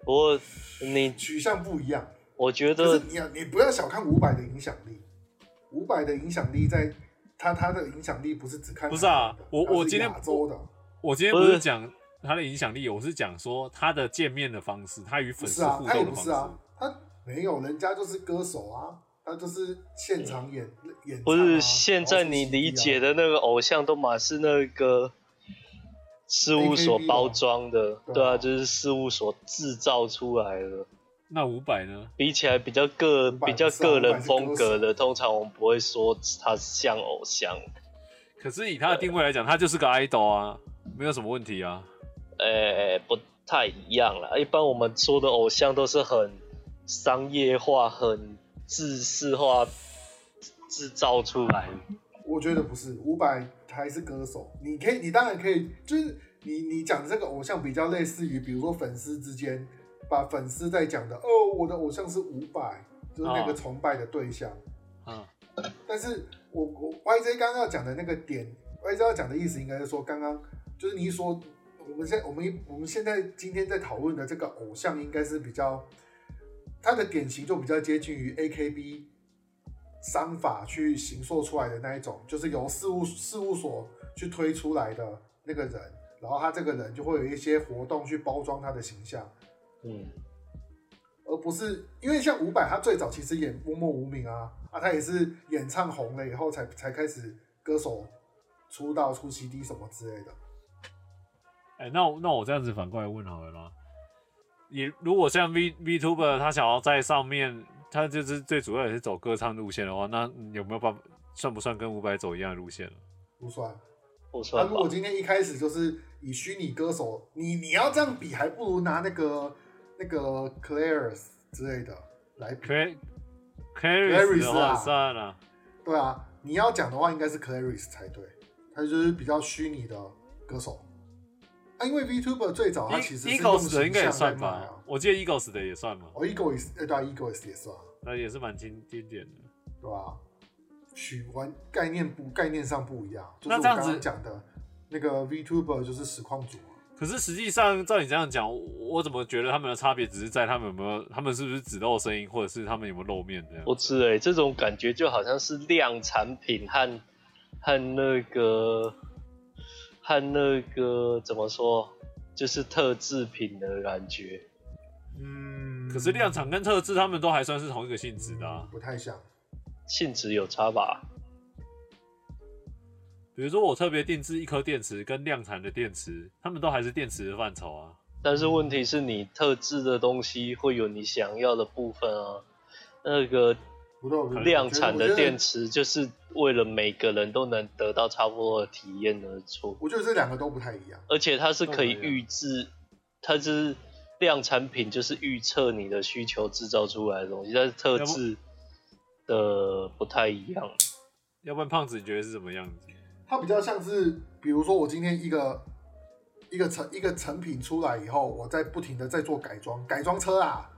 我你取向不一样，我觉得你要你不要小看五百的影响力。五百的影响力在，他他的影响力不是只看。不是啊，我我今天周的，我今天不是讲。他的影响力，我是讲说他的见面的方式，他与粉丝互动的方式。不是啊，他也不是啊，他没有，人家就是歌手啊，他就是现场演、嗯、演、啊。不是现在你理解的那个偶像，都嘛是那个事务所包装的，对啊，对啊，就是事务所制造出来的。那五百呢？比起来比较个比较个人风格的，通常我们不会说他像偶像。可是以他的定位来讲，他就是个 idol 啊，没有什么问题啊。诶、欸，不太一样了。一般我们说的偶像都是很商业化、很制式化制造出来。我觉得不是，伍佰还是歌手。你可以，你当然可以，就是你你讲的这个偶像比较类似于，比如说粉丝之间把粉丝在讲的哦，我的偶像是伍佰，就是那个崇拜的对象。嗯。但是我我 YJ 刚刚要讲的那个点，YJ 要讲的意思应该是说，刚刚就是你说。我们现我们我们现在今天在讨论的这个偶像，应该是比较他的典型，就比较接近于 AKB 商法去形塑出来的那一种，就是由事务事务所去推出来的那个人，然后他这个人就会有一些活动去包装他的形象，嗯，而不是因为像伍佰，他最早其实演默默无名啊，啊，他也是演唱红了以后才才开始歌手出道出 CD 什么之类的。哎、欸，那我那我这样子反过来问好了啦。你如果像 V VTuber 他想要在上面，他就是最主要也是走歌唱路线的话，那有没有办法算不算跟伍佰走一样的路线？不算，不算。那如果今天一开始就是以虚拟歌手，你你要这样比，还不如拿那个那个 Claris 之类的来比。Claris 啊，算了。对啊，你要讲的话，应该是 Claris 才对。他就是比较虚拟的歌手。啊，因为 VTuber 最早它其实。Egos 的应该也算吧，我记得 Egos 的也算嘛。哦，Egos，哎，对啊，Egos 也算。那也是蛮经经典的，对吧？取完概念不概念上不一样。就是我刚刚讲的那个 VTuber 就是实况组。可是实际上照你这样讲，我怎么觉得他们的差别只是在他们有没有，他们是不是只露声音，或者是他们有没有露面这样？不是哎，这种感觉就好像是量产品和和那个。看那个怎么说，就是特制品的感觉。嗯，可是量产跟特制他们都还算是同一个性质的啊，不太像。性质有差吧？比如说我特别定制一颗电池跟量产的电池，他们都还是电池的范畴啊。但是问题是你特制的东西会有你想要的部分啊，那个。量产的电池就是为了每个人都能得到差不多的体验而出。我觉得这两个都不太一样，而且它是可以预制，它是量产品，就是预测你的需求制造出来的东西。但是特制，的不太一样。要不然胖子你觉得是什么样子？它比较像是，比如说我今天一个一个成一个成品出来以后，我在不停的在做改装，改装车啊。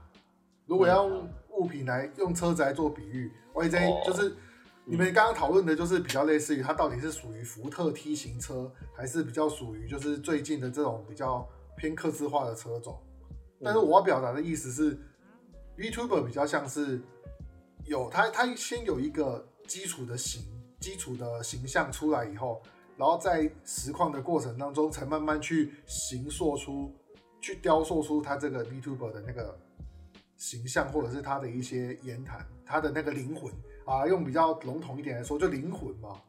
如果要用物品来用车子来做比喻，，Y J 就是你们刚刚讨论的，就是比较类似于它到底是属于福特 T 型车，还是比较属于就是最近的这种比较偏客制化的车种。但是我要表达的意思是，VTuber 比较像是有它它先有一个基础的形基础的形象出来以后，然后在实况的过程当中，才慢慢去形塑出去雕塑出它这个 VTuber 的那个。形象或者是他的一些言谈，他的那个灵魂啊，用比较笼统一点来说，就灵魂嘛。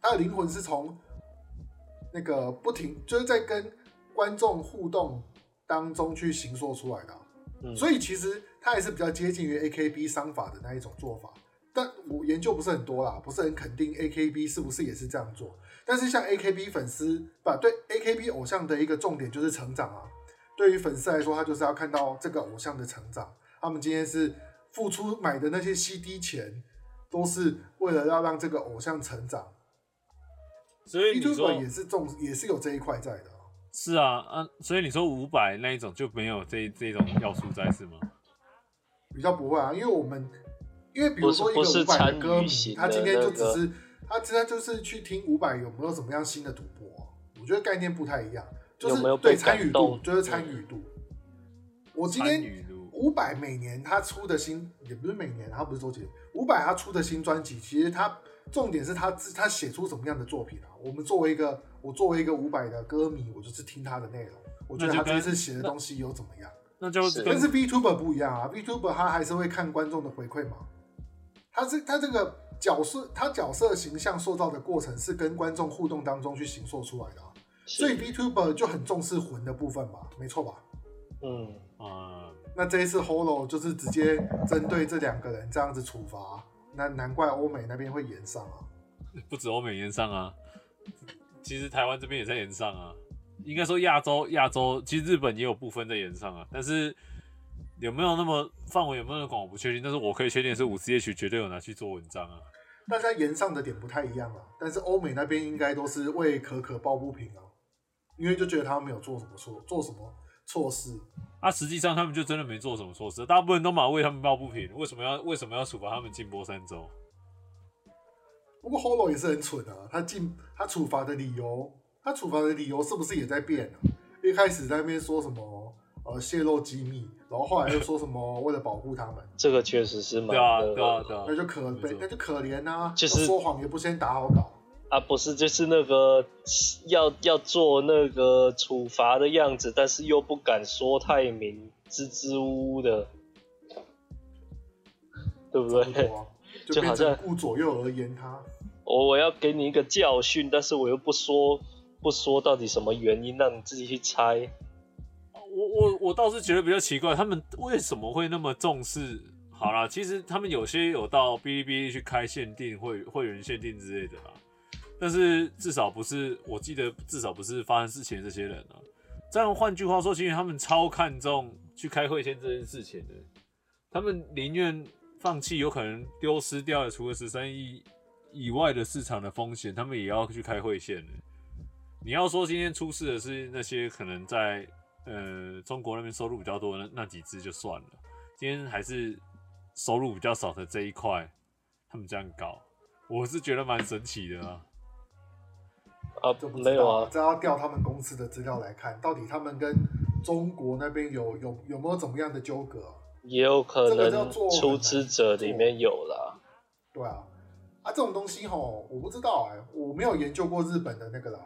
他的灵魂是从那个不停，就是在跟观众互动当中去形塑出来的。嗯，所以其实他还是比较接近于 AKB 商法的那一种做法。但我研究不是很多啦，不是很肯定 AKB 是不是也是这样做。但是像 AKB 粉丝，不对，AKB 偶像的一个重点就是成长啊。对于粉丝来说，他就是要看到这个偶像的成长。他们今天是付出买的那些 CD 钱，都是为了要让这个偶像成长，所以你说也是重，也是有这一块在的。是啊，啊，所以你说五百那一种就没有这这种要素在是吗？比较不会啊，因为我们因为比如说一个五百的歌迷，他今天就只是他今天就是去听五百有没有什么样新的突破，我觉得概念不太一样，就是对参与度，就是参与度。我今天。伍佰每年他出的新也不是每年，他不是周杰。伍佰他出的新专辑，其实他重点是他自他写出什么样的作品啊？我们作为一个我作为一个伍佰的歌迷，我就是听他的内容，我觉得他这次写的东西有怎么样？那就，那就跟是 VTuber 不一样啊，VTuber 他还是会看观众的回馈嘛。他是他这个角色，他角色形象塑造的过程是跟观众互动当中去形塑出来的，啊，所以 VTuber 就很重视魂的部分嘛，没错吧？嗯啊。那这一次 Holo 就是直接针对这两个人这样子处罚，那难怪欧美那边会延上啊！不止欧美延上啊，其实台湾这边也在延上啊。应该说亚洲亚洲，其实日本也有部分在延上啊。但是有没有那么范围有没有那么广，我不确定。但是我可以确定是五 C H 绝对有拿去做文章啊。大家延上的点不太一样啊，但是欧美那边应该都是为可可抱不平啊，因为就觉得他们没有做什么错，做什么错事。啊，实际上他们就真的没做什么措施，大部分人都马为他们抱不平，为什么要为什么要处罚他们禁播三周？不过 Holo 也是很蠢啊，他禁他处罚的理由，他处罚的理由是不是也在变啊？一开始在那边说什么呃泄露机密，然后后来又说什么 为了保护他们，这个确实是蛮对啊对啊对啊，那就可悲，那就可怜啊，就是说谎也不先打好稿。啊，不是，就是那个要要做那个处罚的样子，但是又不敢说太明，支支吾吾的，对不对？就好像顾左右而言他。我我要给你一个教训，但是我又不说不说到底什么原因，让你自己去猜。我我我倒是觉得比较奇怪，他们为什么会那么重视？好啦，其实他们有些有到哔哩哔哩去开限定会会员限定之类的啦。但是至少不是，我记得至少不是发生事情的这些人啊。这样换句话说，其实他们超看重去开会线这件事情的，他们宁愿放弃有可能丢失掉的除了十三亿以外的市场的风险，他们也要去开会线的。你要说今天出事的是那些可能在呃中国那边收入比较多的那那几只就算了，今天还是收入比较少的这一块，他们这样搞，我是觉得蛮神奇的啊。啊，就不知道，没有啊，这要调他们公司的资料来看，到底他们跟中国那边有有有没有怎么样的纠葛？也有可能出资者里面有啦。对啊，啊，这种东西吼，我不知道哎、欸，我没有研究过日本的那个啦。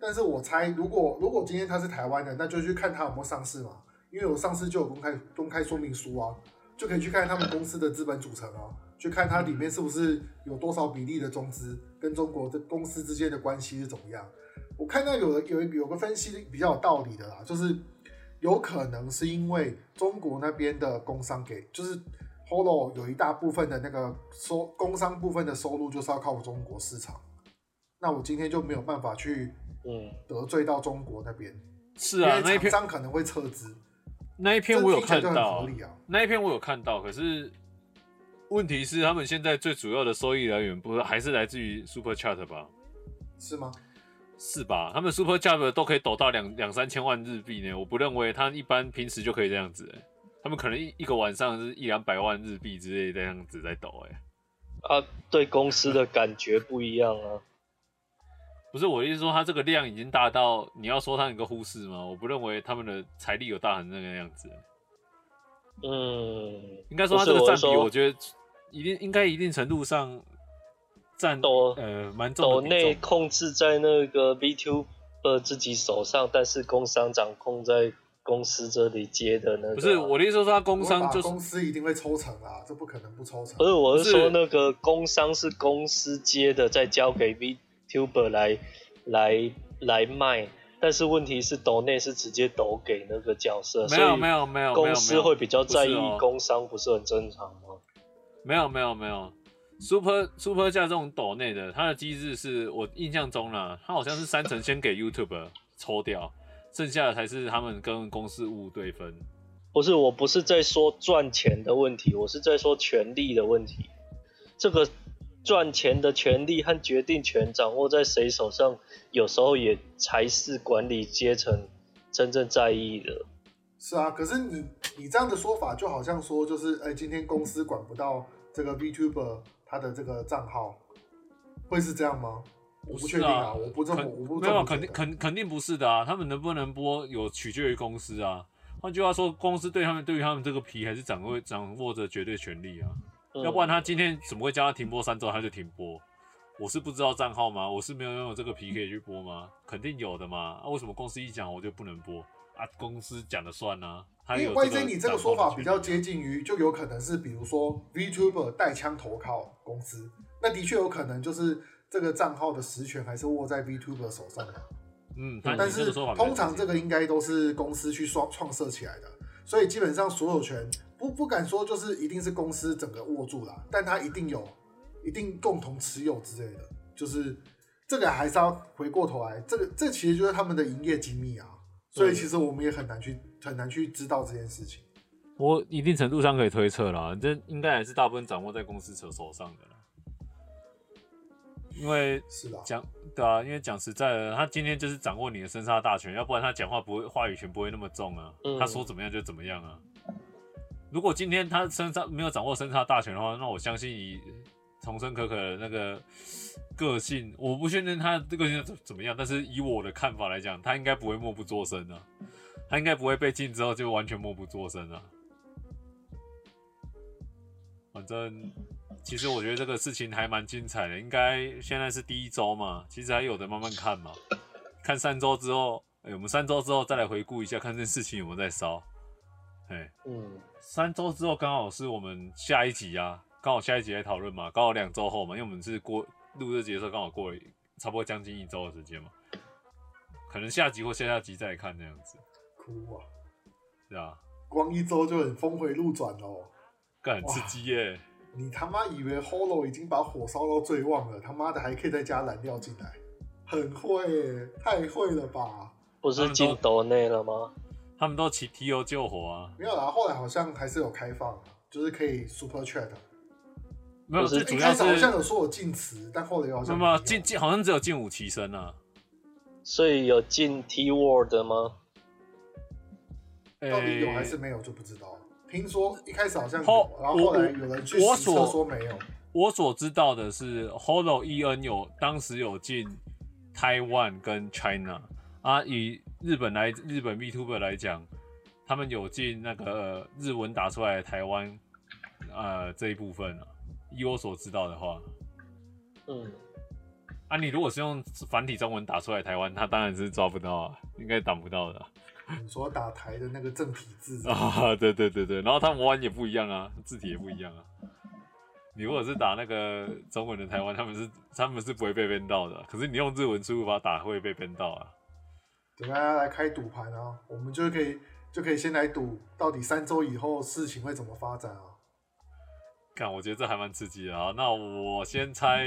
但是我猜，如果如果今天他是台湾的，那就去看他有没有上市嘛，因为有上市就有公开公开说明书啊，就可以去看他们公司的资本组成啊。去看它里面是不是有多少比例的中资跟中国的公司之间的关系是怎么样？我看到有的有有个分析比较有道理的啦，就是有可能是因为中国那边的工商给，就是 Holo 有一大部分的那个收工商部分的收入就是要靠中国市场，那我今天就没有办法去嗯得罪到中国那边，嗯，是啊，那一篇商可能会撤资，那一篇我有看到，那一篇我有看到，可是。问题是他们现在最主要的收益来源不是还是来自于 Super Chat 吧？是吗？是吧？他们 Super Chat 都可以抖到两两三千万日币呢，我不认为他一般平时就可以这样子，他们可能一一个晚上是一两百万日币之类的这样子在抖，哎。啊，对公司的感觉不一样啊。不是我的意思说，他这个量已经大到你要说他一个忽视吗？我不认为他们的财力有大成那个样子。嗯，应该说他这个占比，我觉得一定应该一定程度上。抖呃蛮重，抖内控制在那个 VTuber 自己手上，但是工商掌控在公司这里接的那个。不是我的意思说，他工商就是公司一定会抽成啊，这不可能不抽成。不是，我是说那个工商是公司接的，再交给 VTuber 来来来卖。但是问题是，抖内是直接抖给那个角色，没有没有没有，公司会比较在意工商，不是很正常吗？没有没有没有。Super Super 加这种抖内的，它的机制是我印象中啦，它好像是三成先给 YouTube 抽掉，剩下的才是他们跟公司物对分。不是，我不是在说赚钱的问题，我是在说权力的问题。这个赚钱的权力和决定权掌握在谁手上，有时候也才是管理阶层真正在意的。是啊，可是你你这样的说法，就好像说就是，哎、欸，今天公司管不到这个 VTuber。他的这个账号会是这样吗？我不确定啊，我不这么，我不。没有，肯定肯肯定不是的啊。他们能不能播有取决于公司啊。换句话说，公司对他们对于他们这个皮还是掌握掌握着绝对权利啊。嗯、要不然他今天怎么会叫他停播三周他就停播？我是不知道账号吗？我是没有拥有这个皮可以去播吗？肯定有的嘛。啊，为什么公司一讲我就不能播啊？公司讲了算呢、啊？因为 YJ 你这个说法比较接近于，就有可能是比如说 VTuber 带枪投靠公司，那的确有可能就是这个账号的实权还是握在 VTuber 手上的。嗯，但是通常这个应该都是公司去创创设起来的，所以基本上所有权不不敢说就是一定是公司整个握住了，但他一定有一定共同持有之类的，就是这个还是要回过头来，这个这其实就是他们的营业机密啊。所以其实我们也很难去很难去知道这件事情。我一定程度上可以推测啦，这应该还是大部分掌握在公司手手上的啦。因为是的，讲对啊，因为讲实在的，他今天就是掌握你的生杀大权，要不然他讲话不会话语权不会那么重啊。嗯、他说怎么样就怎么样啊。如果今天他身上没有掌握生杀大权的话，那我相信以桐生可可的那个。个性我不确定他这个性怎怎么样，但是以我的看法来讲，他应该不会默不作声啊，他应该不会被禁之后就完全默不作声啊。反正其实我觉得这个事情还蛮精彩的，应该现在是第一周嘛，其实还有的慢慢看嘛，看三周之后，哎、欸，我们三周之后再来回顾一下，看这事情有没有在烧。哎，嗯，三周之后刚好是我们下一集啊，刚好下一集来讨论嘛，刚好两周后嘛，因为我们是过。录这集的时候刚好过了差不多将近一周的时间嘛，可能下集或下下集再看那样子。哭啊！是啊，光一周就很峰回路转哦，干很刺激耶！你他妈以为 Holo 已经把火烧到最旺了，他妈的还可以再加燃料进来，很会耶，太会了吧？不是进岛内了吗？他们都提提油救火啊？没有啦，后来好像还是有开放，就是可以 Super Chat。没有，最主要是好像有说我禁词，但后来又好像没有禁禁，好像只有禁武齐声啊。所以有禁 T word 吗？到底有还是没有就不知道。听说一开始好像有，然后后来有人去实测说没有。我所知道的是，Holo EN 有当时有进台湾跟 China 啊，以日本来日本 VTuber 来讲，他们有进那个日文打出来的台湾呃这一部分啊。以我所知道的话，嗯，啊，你如果是用繁体中文打出来台湾，他当然是抓不到啊，应该挡不到的啊。你说打台的那个正体字啊，对对对对，然后他们玩也不一样啊，字体也不一样啊。你如果是打那个中文的台湾，他们是他们是不会被 ban 到的，可是你用日文输入法打会被 ban 到啊。等大家来开赌盘啊，我们就可以就可以先来赌，到底三周以后事情会怎么发展啊？看，我觉得这还蛮刺激的啊！那我先猜，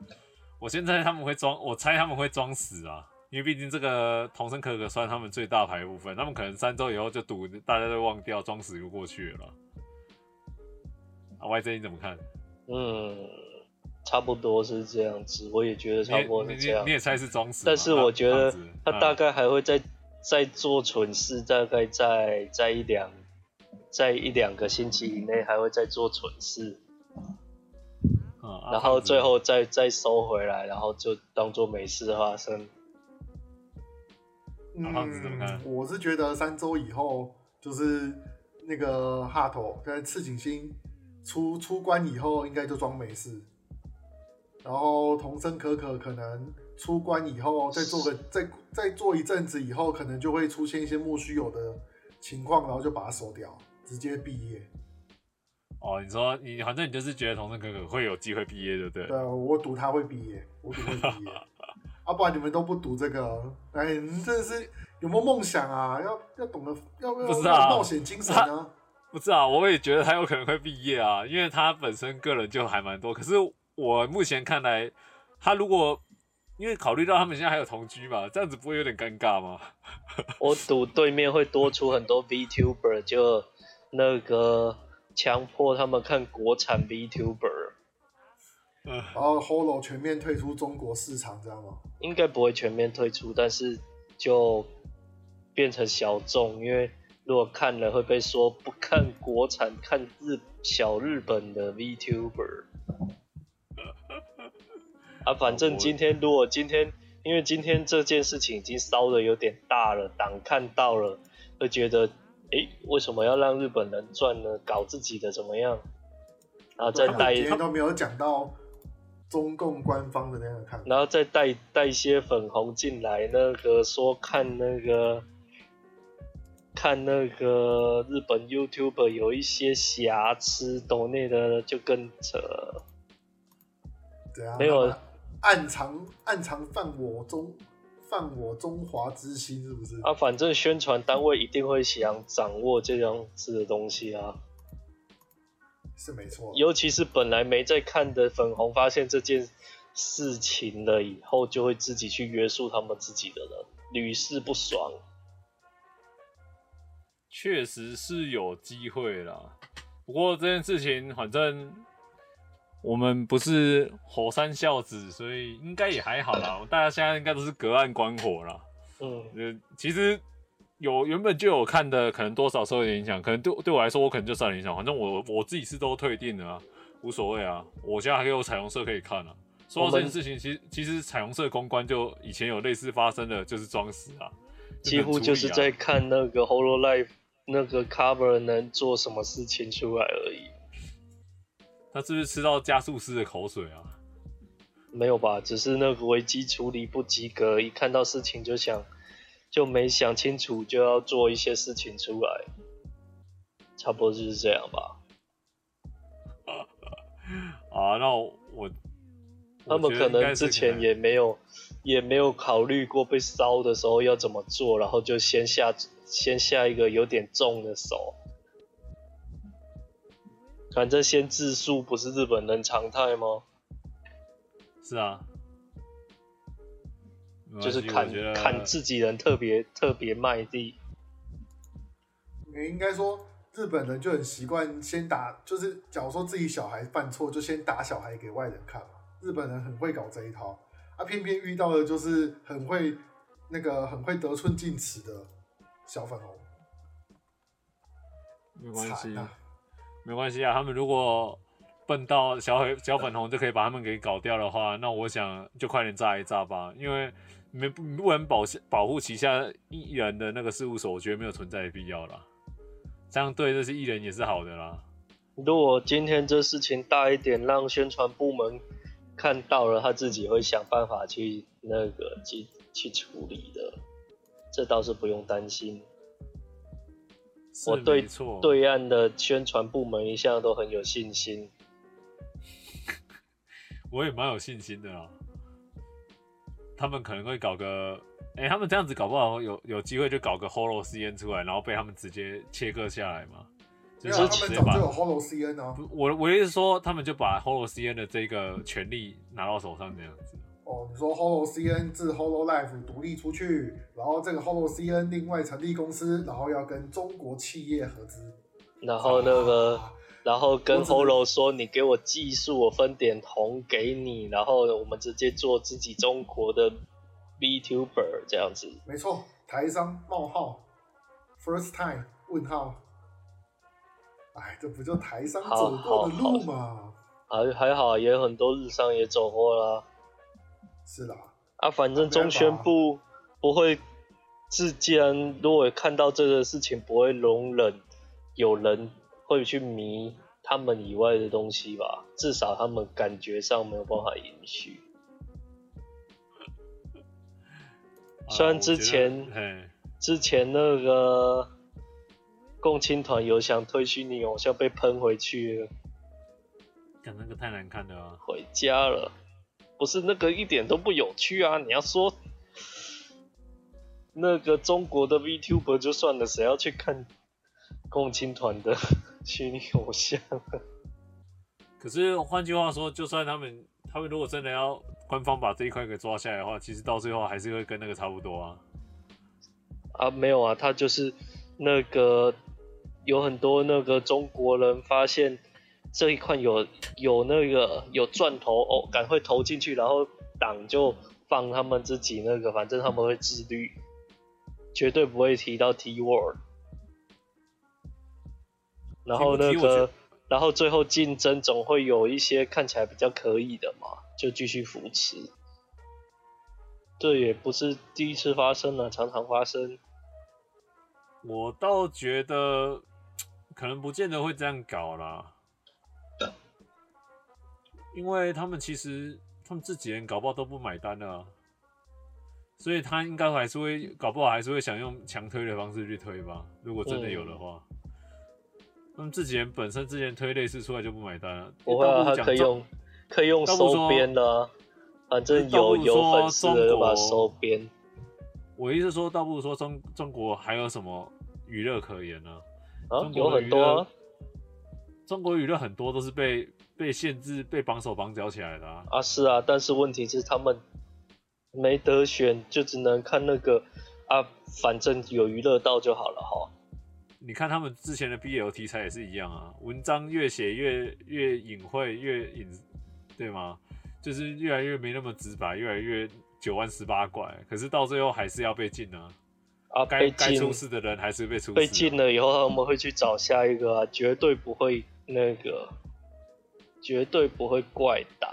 我先猜他们会装，我猜他们会装死啊！因为毕竟这个童生可可算他们最大牌的部分，他们可能三周以后就赌，大家都忘掉，装死就过去了。啊，啊，YJ 你怎么看？嗯，差不多是这样子，我也觉得差不多是这样。你也猜是装死，但是我觉得他大概还会再再做蠢事，大概再再一两在一两个星期以内还会再做蠢事，嗯，然后最后再再收回来，然后就当做没事发生。嗯，我是觉得三周以后就是那个哈头跟赤井星出出关以后，应该就装没事。然后童生可可可能出关以后，再做个再再做一阵子以后，可能就会出现一些莫须有的情况，然后就把它收掉，直接毕业。哦，你说你反正你就是觉得童生哥哥会有机会毕业，对不对？对，我赌他会毕业，我赌会毕业。啊，不然你们都不赌这个，哎，你真的是有没有梦想啊？要要懂得要不要冒险精神啊？不是啊，我也觉得他有可能会毕业啊，因为他本身个人就还蛮多。可是我目前看来，他如果因为考虑到他们现在还有同居嘛，这样子不会有点尴尬吗？我赌对面会多出很多 VTuber，就那个强迫他们看国产 VTuber。然后 Holo 全面退出中国市场，这样吗？应该不会全面退出，但是就变成小众，因为如果看了会被说不看国产，看日小日本的 VTuber。啊，反正今天如果今天，因为今天这件事情已经烧的有点大了，党看到了会觉得，诶，为什么要让日本人赚呢？搞自己的怎么样？然后再带，今天都没有讲到。中共官方的那个看，然后再带带一些粉红进来，那个说看那个看那个日本 YouTuber 有一些瑕疵，抖内的就更扯。对啊，没有暗藏暗藏犯我中犯我中华之心，是不是？啊，反正宣传单位一定会想掌握这样子的东西啊。是没错，尤其是本来没在看的粉红，发现这件事情了以后，就会自己去约束他们自己的人，屡试不爽。确实是有机会啦，不过这件事情反正我们不是火山孝子，所以应该也还好啦。大家现在应该都是隔岸观火啦。嗯，其实。有原本就有看的，可能多少受一点影响，可能对对我来说，我可能就受影响。反正我我自己是都退订了啊，无所谓啊。我现在还有彩虹社可以看啊。说到这件事情，其实其实彩虹社公关就以前有类似发生的，就是装死啊，几乎就是在看那个 Hololive 那个 cover 能做什么事情出来而已。他是不是吃到加速师的口水啊？没有吧，只是那个危机处理不及格，一看到事情就想。就没想清楚就要做一些事情出来，差不多就是这样吧。啊，那我，我他们可能之前也没有也没有考虑过被烧的时候要怎么做，然后就先下先下一个有点重的手。反正先自述不是日本人常态吗？是啊。就是砍砍自己人特别特别卖力。你应该说日本人就很习惯先打，就是假如说自己小孩犯错，就先打小孩给外人看嘛。日本人很会搞这一套，啊，偏偏遇到的就是很会那个很会得寸进尺的小粉红。没关系，啊、没关系啊。他们如果笨到小黑小粉红就可以把他们给搞掉的话，那我想就快点炸一炸吧，因为。没不不能保保护旗下艺人的那个事务所，我觉得没有存在的必要啦。这样对这些艺人也是好的啦。如果今天这事情大一点，让宣传部门看到了，他自己会想办法去那个去去处理的，这倒是不用担心。我对对岸的宣传部门一向都很有信心。我也蛮有信心的啦。他们可能会搞个，哎、欸，他们这样子搞不好有有机会就搞个 Holo CN 出来，然后被他们直接切割下来嘛？没有，他们早就有 Holo CN 啊。我我意思是说，他们就把 Holo CN 的这个权利拿到手上这样子。哦，你说 Holo CN 自 Holo Life 独立出去，然后这个 Holo CN 另外成立公司，然后要跟中国企业合资，然后那个然后跟 Holo 说：“你给我技术，我分点红给你，然后我们直接做自己中国的 VTuber 这样子。”没错，台商冒号 First time 问号，哎，这不就台商走过的路吗？还还好，也有很多日商也走过了。是啦。啊，反正中宣部不会。既然，如果看到这个事情，不会容忍有人会去迷他们以外的东西吧？至少他们感觉上没有办法允许。虽然之前，之前那个共青团有想推虚拟偶像被喷回去了，讲那个太难看了啊！回家了，不是那个一点都不有趣啊！你要说。那个中国的 VTuber 就算了，谁要去看共青团的 虚拟偶像？可是换句话说，就算他们他们如果真的要官方把这一块给抓下来的话，其实到最后还是会跟那个差不多啊。啊，没有啊，他就是那个有很多那个中国人发现这一块有有那个有钻头哦，赶快投进去，然后党就放他们自己那个，反正他们会自律。绝对不会提到 T word，然后那个，然后最后竞争总会有一些看起来比较可以的嘛，就继续扶持。这也不是第一次发生了，常常发生。我倒觉得 可能不见得会这样搞啦，因为他们其实他们自己人搞不好都不买单啊。所以他应该还是会，搞不好还是会想用强推的方式去推吧。如果真的有的话，他们自己人本身之前推类似出来就不买单了。不会啊，他可以用可以用收编的啊，反正有有粉丝的就把收编。我意思说，倒不如说中中国还有什么娱乐可言呢？啊，有很多啊。中国娱乐很多都是被被限制、被绑手绑脚起来的啊。啊，是啊，但是问题是他们。没得选，就只能看那个啊，反正有娱乐到就好了哈。你看他们之前的 BL 题材也是一样啊，文章越写越越隐晦，越隐，对吗？就是越来越没那么直白，越来越九弯十八拐，可是到最后还是要被禁啊。啊，该该出事的人还是被出事啊。被禁了以后，他们会去找下一个啊，绝对不会那个，绝对不会怪党，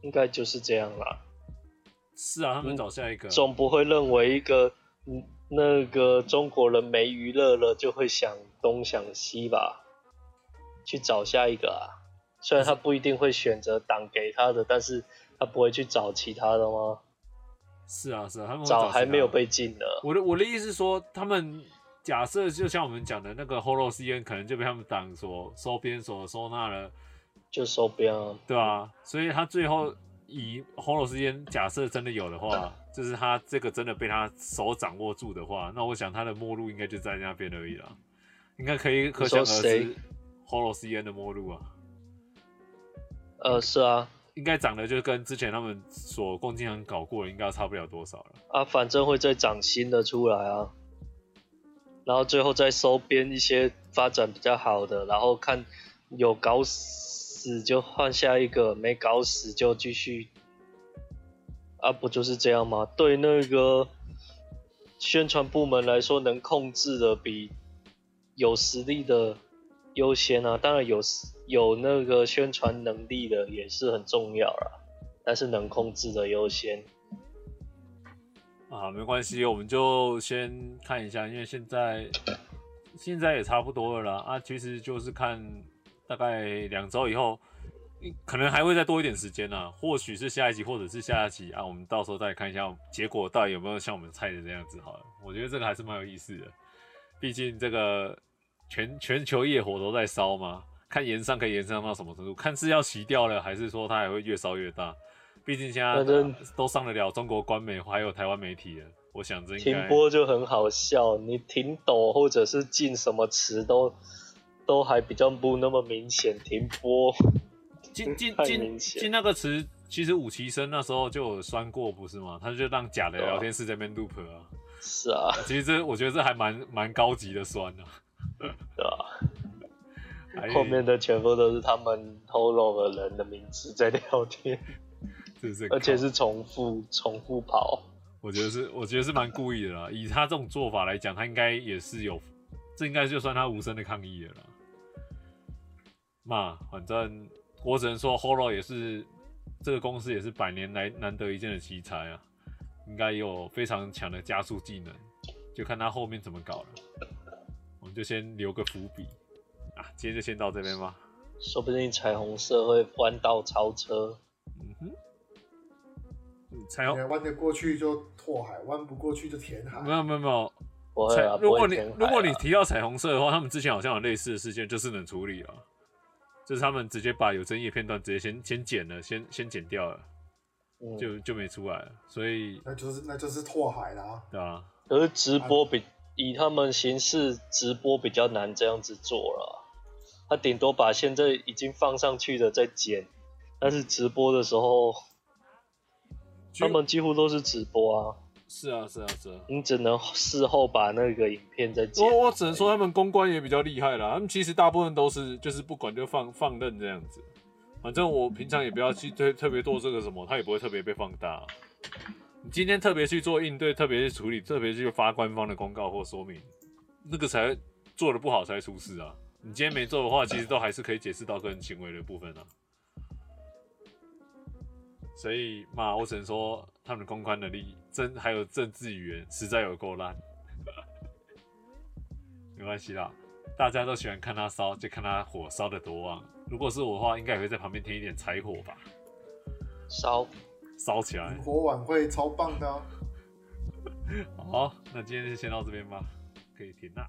应该就是这样啦。是啊，他们找下一个，总不会认为一个嗯那个中国人没娱乐了，就会想东想西吧，去找下一个啊。虽然他不一定会选择党给他的，但是他不会去找其他的吗？是啊，是啊，他们找还没有被禁的。我的我的意思是说，他们假设就像我们讲的那个 HoloCN 可能就被他们党所收编所收纳了，就收编了，对啊，所以他最后。以 HoloCN 假设真的有的话，就是他这个真的被他手掌握住的话，那我想他的末路应该就在那边而已了，应该可以可想而知 HoloCN 的末路啊。呃，是啊，应该涨的就跟之前他们所共经常搞过的，应该差不了多少了。啊，反正会再涨新的出来啊，然后最后再收编一些发展比较好的，然后看有搞死。就换下一个，没搞死就继续，啊，不就是这样吗？对那个宣传部门来说，能控制的比有实力的优先啊。当然有有那个宣传能力的也是很重要啊，但是能控制的优先。啊，没关系，我们就先看一下，因为现在现在也差不多了啦。啊，其实就是看。大概两周以后，可能还会再多一点时间呢、啊。或许是下一集，或者是下一集啊。我们到时候再看一下结果到底有没有像我们猜的这样子。好了，我觉得这个还是蛮有意思的。毕竟这个全全球业火都在烧嘛，看延上可以延上到什么程度？看是要熄掉了，还是说它还会越烧越大？毕竟现在都上得了中国官媒，还有台湾媒体了。我想这应该停播就很好笑，你停抖或者是进什么词都。都还比较不那么明显，停播，进进进进那个词，其实武其生那时候就有酸过，不是吗？他就让假的聊天室这边 loop 啊。是啊，其实这我觉得这还蛮蛮高级的酸呢，对啊。后面的全部都是他们 Holo 的人的名字在聊天，是是而且是重复重复跑。我觉得是，我觉得是蛮故意的啦。以他这种做法来讲，他应该也是有，这应该就算他无声的抗议了啦。嘛，反正我只能说，Holo 也是这个公司也是百年来难得一见的奇才啊，应该有非常强的加速技能，就看他后面怎么搞了。我们就先留个伏笔啊，今天就先到这边吧。说不定彩虹社会弯道超车。嗯哼。彩虹弯得过去就拓海，弯不过去就填海。没有没有没有。彩如果你如果你提到彩虹社的话，他们之前好像有类似的事件，就是能处理了，就是他们直接把有争议的片段直接先先剪了，先先剪掉了，嗯、就就没出来了。所以那就是那就是拓海啦，对啊。可是直播比、啊、以他们形式直播比较难这样子做了，他顶多把现在已经放上去的再剪，但是直播的时候。他们几乎都是直播啊，是啊是啊是啊，你只能事后把那个影片再剪。我我只能说他们公关也比较厉害啦，他们其实大部分都是就是不管就放放任这样子，反正我平常也不要去特特别做这个什么，他也不会特别被放大。你今天特别去做应对，特别去处理，特别去发官方的公告或说明，那个才做的不好才出事啊。你今天没做的话，其实都还是可以解释到个人行为的部分啊。所以嘛，我只能说他们的公关能力真还有政治语言实在有够烂。没关系啦，大家都喜欢看他烧，就看他火烧的多旺。如果是我的话，应该也会在旁边添一点柴火吧，烧烧起来。火晚会超棒的。好，那今天就先到这边吧，可以停了。